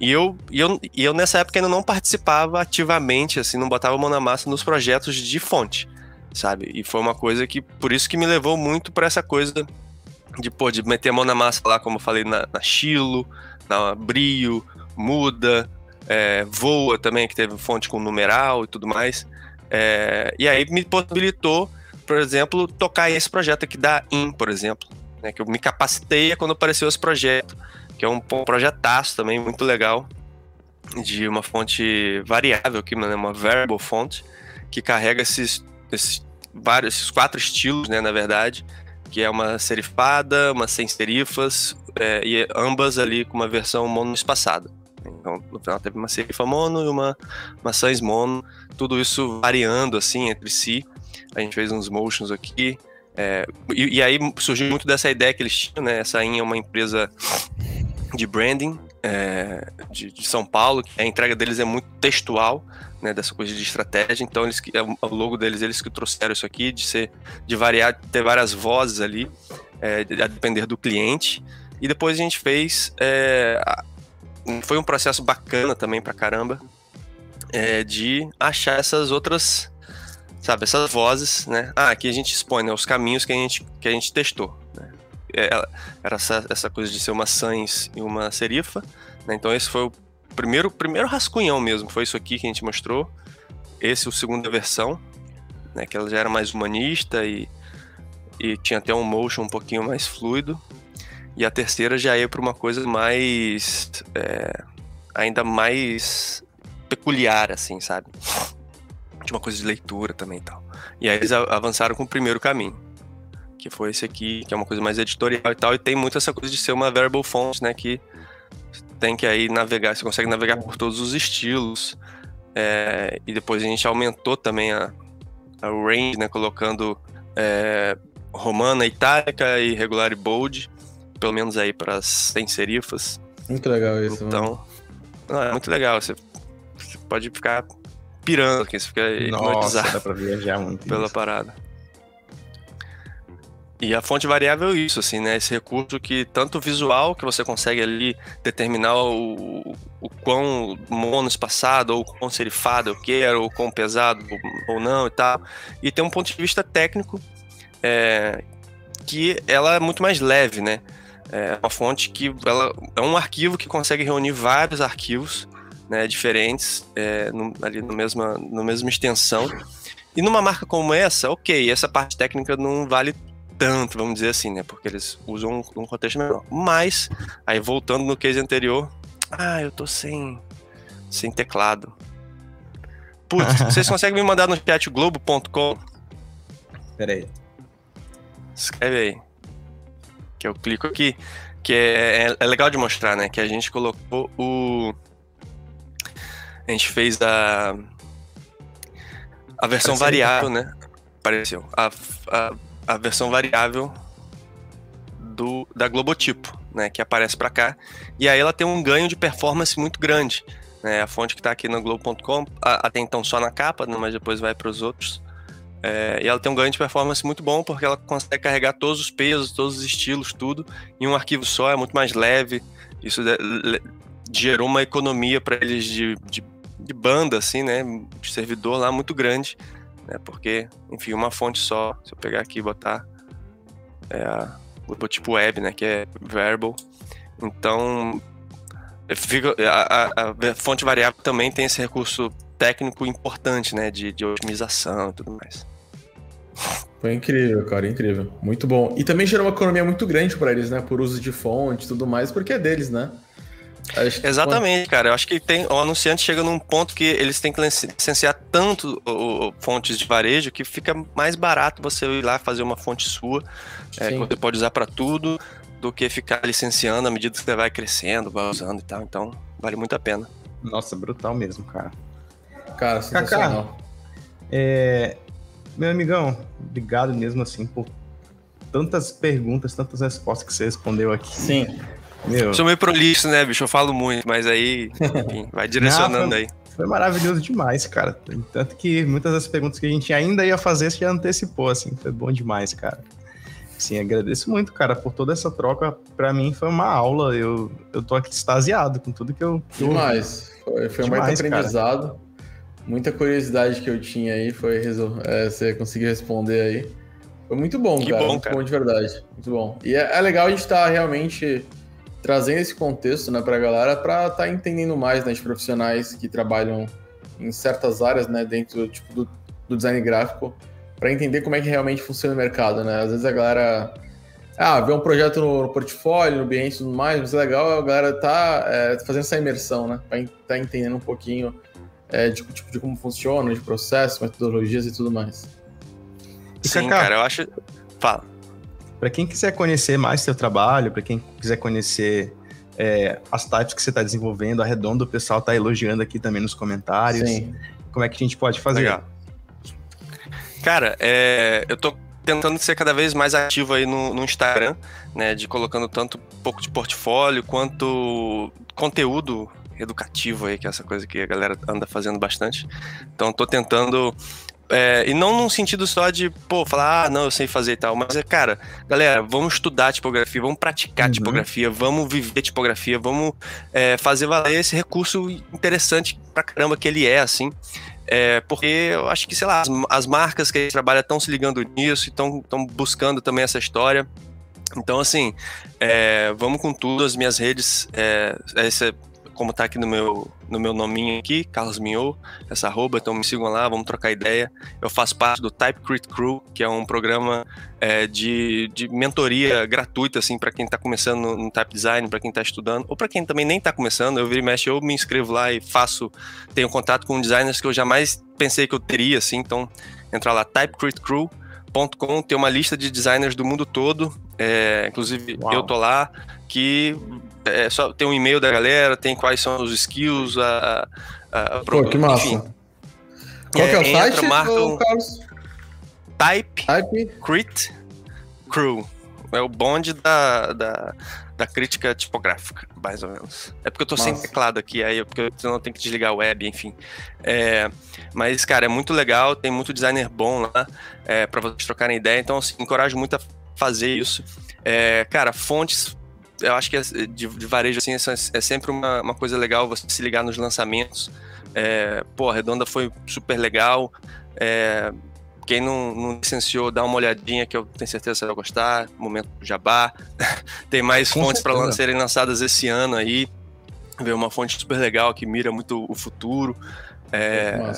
E eu, e, eu, e eu nessa época ainda não participava ativamente, assim, não botava a mão na massa nos projetos de fonte, sabe? E foi uma coisa que, por isso que me levou muito para essa coisa de, pô, de meter a mão na massa lá, como eu falei, na, na Chilo, na Brio, Muda, é, Voa também, que teve fonte com numeral e tudo mais. É, e aí me possibilitou, por exemplo, tocar esse projeto aqui da IN, por exemplo. né, que eu me capacitei quando apareceu esse projeto, que é um, um projetaço também muito legal, de uma fonte variável aqui, né, uma variable font, que carrega esses, esses vários, esses quatro estilos, né, na verdade, que é uma serifada, uma sem serifas, é, e ambas ali com uma versão monoespaçada. Então, no final teve uma serifa mono e uma, sans mono, tudo isso variando assim entre si. A gente fez uns motions aqui. É, e, e, aí surgiu muito dessa ideia que eles tinham, né? Essa IN é uma empresa de branding é, de, de, São Paulo, a entrega deles é muito textual, né, dessa coisa de estratégia. Então eles é o logo deles eles que trouxeram isso aqui de ser de variar, ter várias vozes ali, é, a depender do cliente. E depois a gente fez é, foi um processo bacana também pra caramba é, de achar essas outras sabe essas vozes, né? Ah, aqui a gente expõe né, os caminhos que a gente que a gente testou. Né? É, era essa, essa coisa de ser uma sans e uma serifa. Né? Então esse foi o primeiro, primeiro rascunhão mesmo. Foi isso aqui que a gente mostrou. Esse o segunda versão, né? Que ela já era mais humanista e, e tinha até um motion um pouquinho mais fluido. E a terceira já ia para uma coisa mais. É, ainda mais peculiar, assim, sabe? Tinha uma coisa de leitura também e tal. E aí eles avançaram com o primeiro caminho que foi esse aqui, que é uma coisa mais editorial e tal, e tem muito essa coisa de ser uma variable font, né, que tem que aí navegar, você consegue navegar por todos os estilos, é, e depois a gente aumentou também a, a range, né, colocando é, romana, itálica e regular e bold, pelo menos aí para as sem serifas. Muito legal isso. Então, não, é muito legal, você, você, pode ficar pirando aqui, você fica hipnotizado dá pra viajar muito pela isso. parada. E a fonte variável é isso, assim, né? Esse recurso que tanto visual, que você consegue ali determinar o, o quão monoespaçado, ou quão serifado eu quero, ou quão pesado ou não e tal. E tem um ponto de vista técnico é, que ela é muito mais leve, né? É uma fonte que ela é um arquivo que consegue reunir vários arquivos né, diferentes é, no, ali no mesma, na mesma extensão. E numa marca como essa, ok, essa parte técnica não vale tanto, vamos dizer assim, né? Porque eles usam um contexto menor. Mas, aí voltando no case anterior, ah, eu tô sem, sem teclado. Putz, vocês conseguem me mandar no chat globo.com? Pera aí. Escreve aí. Que eu clico aqui. Que é, é, é legal de mostrar, né? Que a gente colocou o. A gente fez a. A versão Apareceu variável, né? Apareceu. A, a a versão variável do, da Globotipo, né, que aparece para cá. E aí ela tem um ganho de performance muito grande. Né, a fonte que está aqui no Globo.com, até então só na capa, né, mas depois vai para os outros. É, e ela tem um ganho de performance muito bom porque ela consegue carregar todos os pesos, todos os estilos, tudo em um arquivo só, é muito mais leve. Isso gerou uma economia para eles de, de, de, banda, assim, né? De servidor lá muito grande né? Porque, enfim, uma fonte só, se eu pegar aqui e botar é o tipo web, né? Que é verbal. Então, fica, a, a, a, fonte variável também tem esse recurso técnico importante, né? De, de otimização e tudo mais. Foi incrível, cara, incrível. Muito bom. E também gerou uma economia muito grande para eles, né? Por uso de fonte e tudo mais, porque é deles, né? Exatamente, cara. Eu acho que tem, o anunciante chega num ponto que eles têm que licenciar tanto o, o, fontes de varejo que fica mais barato você ir lá fazer uma fonte sua, é, que você pode usar para tudo, do que ficar licenciando à medida que você vai crescendo, vai usando e tal. Então, vale muito a pena. Nossa, brutal mesmo, cara. Cara, sensacional. Cacá, é, meu amigão, obrigado mesmo assim por tantas perguntas, tantas respostas que você respondeu aqui. Sim. Meu. Sou meio prolixo, né, bicho? Eu falo muito, mas aí, enfim, vai direcionando Não, foi, aí. Foi maravilhoso demais, cara. Tanto que muitas das perguntas que a gente ainda ia fazer, você já antecipou, assim. Foi bom demais, cara. Sim, agradeço muito, cara, por toda essa troca. Para mim foi uma aula. Eu, eu tô aqui extasiado com tudo que eu. Demais. Foi, foi demais, muito aprendizado. Cara. Muita curiosidade que eu tinha aí foi é, você conseguiu responder aí. Foi muito bom, que cara. Bom, muito cara. bom de verdade. Muito bom. E é, é legal a gente estar tá realmente trazendo esse contexto né, para a galera para estar tá entendendo mais né, de profissionais que trabalham em certas áreas né, dentro tipo, do, do design gráfico para entender como é que realmente funciona o mercado. Né? Às vezes a galera ah, ver um projeto no, portfólio, no Behance e tudo mais, mas é legal a galera tá é, fazendo essa imersão, né? Pra tá entendendo um pouquinho é, de, tipo, de como funciona, de processo, metodologias e tudo mais. Sim, cara, eu acho. Fala. Para quem quiser conhecer mais seu trabalho, para quem quiser conhecer é, as types que você está desenvolvendo, a Redondo, o pessoal está elogiando aqui também nos comentários. Sim. Como é que a gente pode fazer? Legal. Cara, é, eu tô tentando ser cada vez mais ativo aí no, no, Instagram, né? De colocando tanto um pouco de portfólio quanto conteúdo educativo aí, que é essa coisa que a galera anda fazendo bastante. Então tô tentando é, e não num sentido só de, pô, falar, ah, não, eu sei fazer e tal, mas é, cara, galera, vamos estudar tipografia, vamos praticar uhum. tipografia, vamos viver tipografia, vamos é, fazer valer esse recurso interessante pra caramba que ele é, assim. É, porque eu acho que, sei lá, as, as marcas que a gente trabalha estão se ligando nisso, estão buscando também essa história. Então, assim, é, vamos com tudo. As minhas redes, é, essa como tá aqui no meu, no meu nominho aqui, Carlos Minhou, essa arroba, então me sigam lá, vamos trocar ideia. Eu faço parte do Typecrit Crew, que é um programa é, de, de mentoria gratuita, assim, para quem está começando no, no, type design, para quem está estudando, ou para quem também nem está começando, eu viro e mexe, eu me inscrevo lá e faço, tenho contato com designers que eu jamais pensei que eu teria, assim, então entra lá, typecritcrew.com, tem uma lista de designers do mundo todo, é, inclusive Uau. eu tô lá, que é, só tem um e-mail da galera, tem quais são os skills, a, a, a Pô, que massa. Enfim. Qual é, que é o entra, site, marca um... Type, Type Crit Crew. É o bonde da, da, da crítica tipográfica, mais ou menos. É porque eu tô Nossa. sem teclado aqui, aí porque senão eu tenho que desligar a web, enfim. É, mas, cara, é muito legal, tem muito designer bom lá é, para vocês trocarem ideia, então, assim, encorajo muito a fazer isso. É, cara, fontes eu acho que é, de, de varejo assim, é sempre uma, uma, coisa legal você se ligar nos lançamentos. É, pô, a Redonda foi super legal. É, quem não, não licenciou, dá uma olhadinha que eu tenho certeza que você vai gostar. Momento Jabá. Tem mais Com fontes para serem lançadas esse ano aí. Ver uma fonte super legal que mira muito o futuro. É,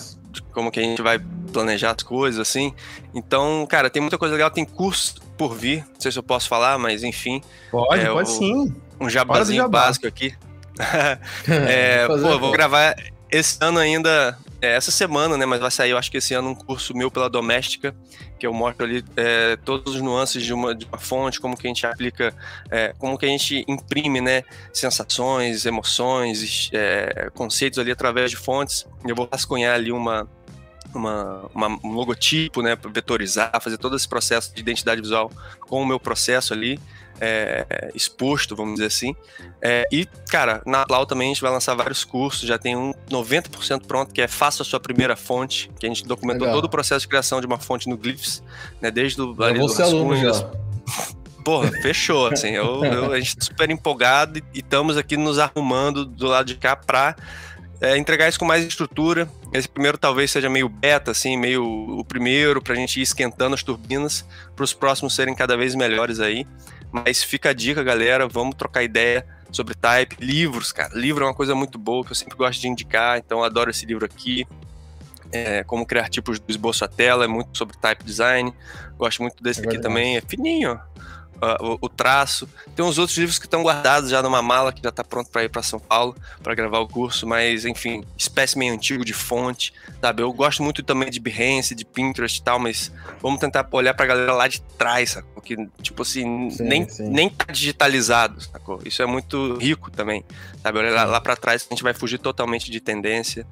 como que a gente vai planejar as coisas, assim. Então, cara, tem muita coisa legal. Tem curso por vir. Não sei se eu posso falar, mas enfim. Pode, é, pode o, sim. Um jabazinho jabá. básico aqui. é, pô, vou gravar esse ano ainda, é, essa semana, né? Mas vai sair, eu acho que esse ano, um curso meu pela Doméstica, que eu mostro ali é, todos os nuances de uma, de uma fonte, como que a gente aplica, é, como que a gente imprime, né? Sensações, emoções, é, conceitos ali através de fontes. Eu vou rascunhar ali uma, uma, uma, um logotipo, né, vetorizar, fazer todo esse processo de identidade visual com o meu processo ali é, exposto, vamos dizer assim. É, e, cara, na Plau também a gente vai lançar vários cursos, já tem um 90% pronto, que é Faça a sua primeira fonte, que a gente documentou Legal. todo o processo de criação de uma fonte no Glyphs, né, desde o ali, do rascunho, Porra, fechou, assim, eu, eu, a gente tá super empolgado e, e estamos aqui nos arrumando do lado de cá para é, entregar isso com mais estrutura. Esse primeiro talvez seja meio beta, assim, meio o primeiro, para a gente ir esquentando as turbinas, para os próximos serem cada vez melhores aí. Mas fica a dica, galera, vamos trocar ideia sobre type. Livros, cara, livro é uma coisa muito boa que eu sempre gosto de indicar, então adoro esse livro aqui. É, como criar tipos do esboço à tela, é muito sobre type design. Gosto muito desse é aqui também, é fininho, uh, o, o, traço. Tem uns outros livros que estão guardados já numa mala que já está pronto para ir para São Paulo para gravar o curso, mas enfim, espécime antigo de fonte, sabe? Eu gosto muito também de Behance, de Pinterest e tal, mas vamos tentar olhar para a galera lá de trás, sacou? Que, tipo assim, sim, nem, sim. nem tá digitalizado, sacou? Isso é muito rico também, sabe? Olha lá, lá para trás a gente vai fugir totalmente de tendência.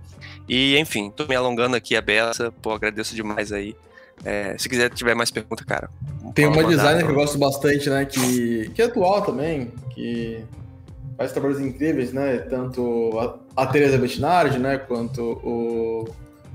E, enfim, tô me alongando aqui a beça, pô, agradeço demais aí. É, se quiser tiver mais pergunta, cara. Tem uma designer que eu gosto bastante, né? Que, que é atual também, que faz trabalhos incríveis, né? Tanto a, a Teresa Bettinardi, né? Quanto o,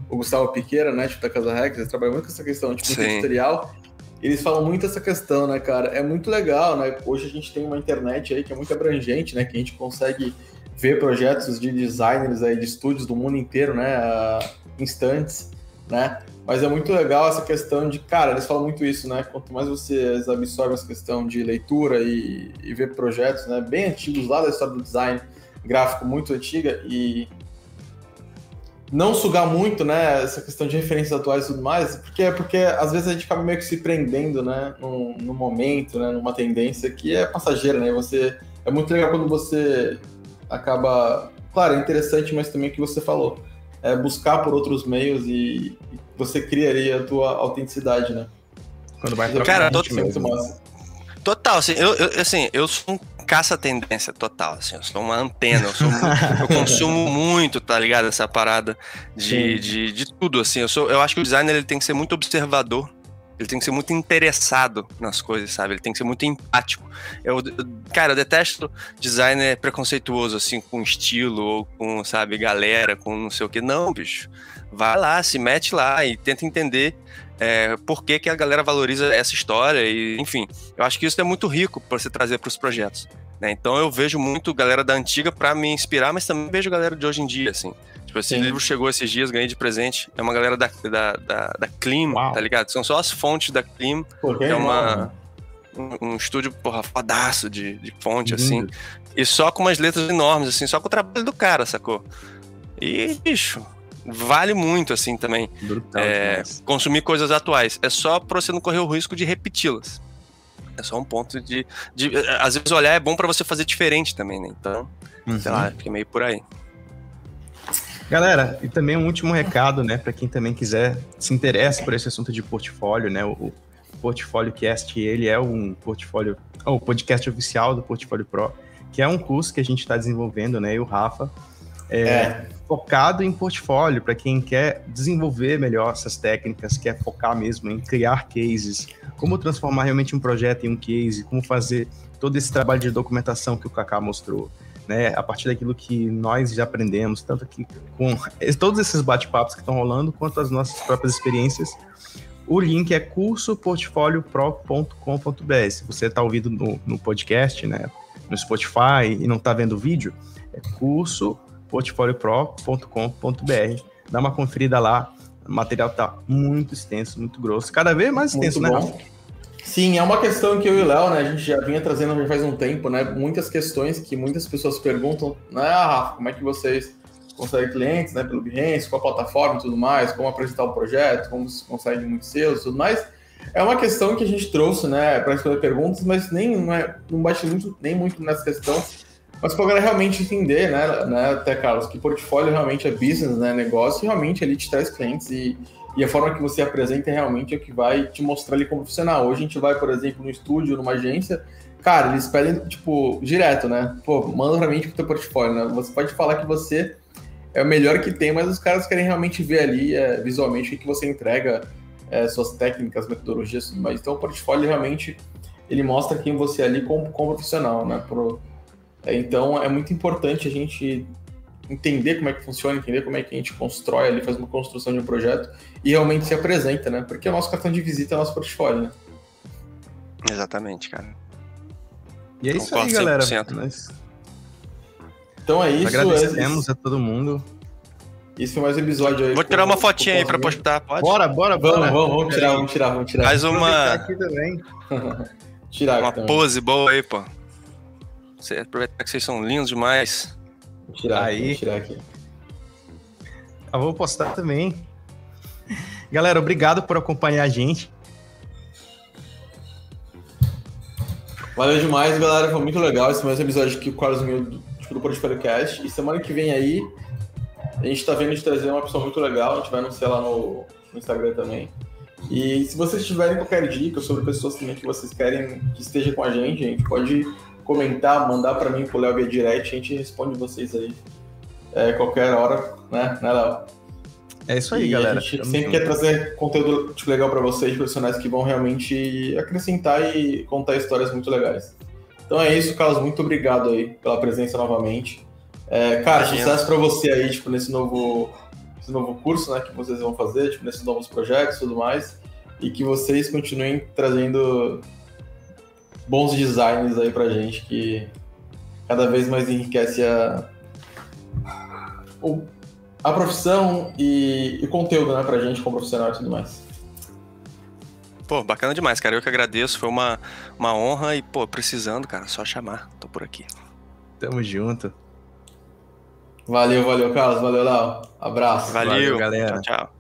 o Gustavo Piqueira, né? Tipo, da Casa Rex, eles trabalham muito com essa questão, tipo, tutorial. Eles falam muito essa questão, né, cara? É muito legal, né? Hoje a gente tem uma internet aí que é muito abrangente, né? Que a gente consegue ver projetos de designers aí, de estúdios do mundo inteiro, né? instantes, né? Mas é muito legal essa questão de, cara, eles falam muito isso, né? Quanto mais vocês absorvem essa questão de leitura e, e ver projetos, né, bem antigos lá da história do design gráfico muito antiga e não sugar muito, né, essa questão de referências atuais e tudo mais, porque porque às vezes a gente acaba meio que se prendendo, né, no, no momento, né, numa tendência que é passageira, né, você é muito legal quando você acaba, claro, é interessante, mas também o que você falou, é buscar por outros meios e, e você criaria a tua autenticidade, né? Quando vai Cara, tô, muito massa. Total, assim, eu, eu, assim, eu sou um caça-tendência total, assim, eu sou uma antena, eu, sou, eu consumo muito, tá ligado? Essa parada de, de, de, tudo, assim, eu, sou, eu acho que o designer ele tem que ser muito observador, ele tem que ser muito interessado nas coisas, sabe? Ele tem que ser muito empático. Eu, cara, eu detesto designer preconceituoso, assim, com estilo, ou com, sabe, galera, com não sei o que. Não, bicho. Vai lá, se mete lá e tenta entender é, por que, que a galera valoriza essa história e, enfim, eu acho que isso é muito rico para você trazer para os projetos. Né? Então eu vejo muito galera da antiga para me inspirar, mas também vejo galera de hoje em dia, assim. Tipo, esse Sim. livro chegou esses dias, ganhei de presente. É uma galera da, da, da, da Klim, tá ligado? São só as fontes da que é uma, um, um, estúdio, porra, fodaço de, de fonte, assim. E só com umas letras enormes, assim, só com o trabalho do cara, sacou? E, bicho, vale muito, assim, também. Brutal, é, consumir coisas atuais. É só pra você não correr o risco de repeti-las. É só um ponto de, de. Às vezes olhar é bom para você fazer diferente também, né? Então, uhum. sei lá, fica meio por aí. Galera, e também um último recado, né, para quem também quiser se interessa por esse assunto de portfólio, né? O, Portfólio Cast, ele é um portfólio, o podcast oficial do Portfólio Pro, que é um curso que a gente está desenvolvendo, né? E o Rafa é, é. focado em portfólio para quem quer desenvolver melhor essas técnicas, quer focar mesmo em criar cases, como transformar realmente um projeto em um case, como fazer todo esse trabalho de documentação que o Kaká mostrou. Né, a partir daquilo que nós já aprendemos, tanto aqui com todos esses bate-papos que estão rolando, quanto as nossas próprias experiências. O link é cursoportfoliopro.com.br. Se você está ouvindo no, no, podcast, né, no Spotify e não está vendo o vídeo, é curso portfoliopro.com.br. Dá uma conferida lá. O material tá muito extenso, muito grosso. Cada vez mais extenso, muito né, Rafa? Sim, é uma questão que eu e o Léo, né, a gente já vinha trazendo já faz um tempo, né? Muitas questões que muitas pessoas perguntam, né, ah, Rafa, como é que vocês conseguem clientes, né, pelo Behance, qual a plataforma e tudo mais, como apresentar o projeto, como se consegue muitos seus tudo mais. É uma questão que a gente trouxe, né, para responder perguntas, mas nem não, é, não bate muito, nem muito nessa questão mas para realmente entender, né, né, até Carlos, que portfólio realmente é business, né, negócio, e realmente ele te traz clientes e, e a forma que você apresenta realmente é o que vai te mostrar ali como profissional. Hoje a gente vai, por exemplo, no estúdio, numa agência, cara, eles pedem, tipo, direto, né? Pô, manda pra mim, tipo, teu portfólio, né? Você pode falar que você é o melhor que tem, mas os caras querem realmente ver ali, é, visualmente, o que você entrega, é, suas técnicas, metodologias, mas então o portfólio realmente, ele mostra quem você é ali como, como profissional, né? Pro, é, então é muito importante a gente entender como é que funciona, entender como é que a gente constrói ali, faz uma construção de um projeto e realmente se apresenta, né? Porque o nosso cartão de visita é o nosso portfólio, né? Exatamente, cara. E é isso aí, galera. Nós... Então é isso. Agradecemos é... a todo mundo. Isso foi mais um episódio aí. Vou tirar uma fotinha aí pra postar, pode? Bora, bora, bora. Vamos, vamos, vamos tirar, vamos tirar, vamos tirar. Faz uma. Aqui também. tirar uma pose boa aí, pô. Você aproveitar que vocês são lindos demais. Vou tirar, Aí. Vou tirar aqui. Eu vou postar também. Galera, obrigado por acompanhar a gente. Valeu demais, galera. Foi muito legal esse mais episódio aqui com o Carlos Mil do Podcast. E semana que vem aí, a gente tá vendo de trazer uma pessoa muito legal. A gente vai anunciar lá no, no Instagram também. E se vocês tiverem qualquer dica sobre pessoas também que vocês querem que esteja com a gente, a gente pode comentar, mandar para mim pro Léo via direct, a gente responde vocês aí é, qualquer hora, né, né Léo? É isso aí, e galera. A gente sempre quer trazer conteúdo tipo, legal para vocês, profissionais que vão realmente acrescentar e contar histórias muito legais. Então é isso, Carlos. Muito obrigado aí pela presença novamente. É, cara, Imagina. sucesso para você aí, tipo, nesse novo, nesse novo curso, né, que vocês vão fazer, tipo, nesses novos projetos e tudo mais. E que vocês continuem trazendo bons designs aí pra gente que cada vez mais enriquece a, a profissão e, e conteúdo, né, pra gente como profissional e tudo mais. Pô, bacana demais, cara. Eu que agradeço. Foi uma, uma honra e, pô, precisando, cara, só chamar. Tô por aqui. Tamo junto. Valeu, valeu, Carlos. Valeu, Léo. Abraço. Valeu, Valeu, galera. Tchau, tchau.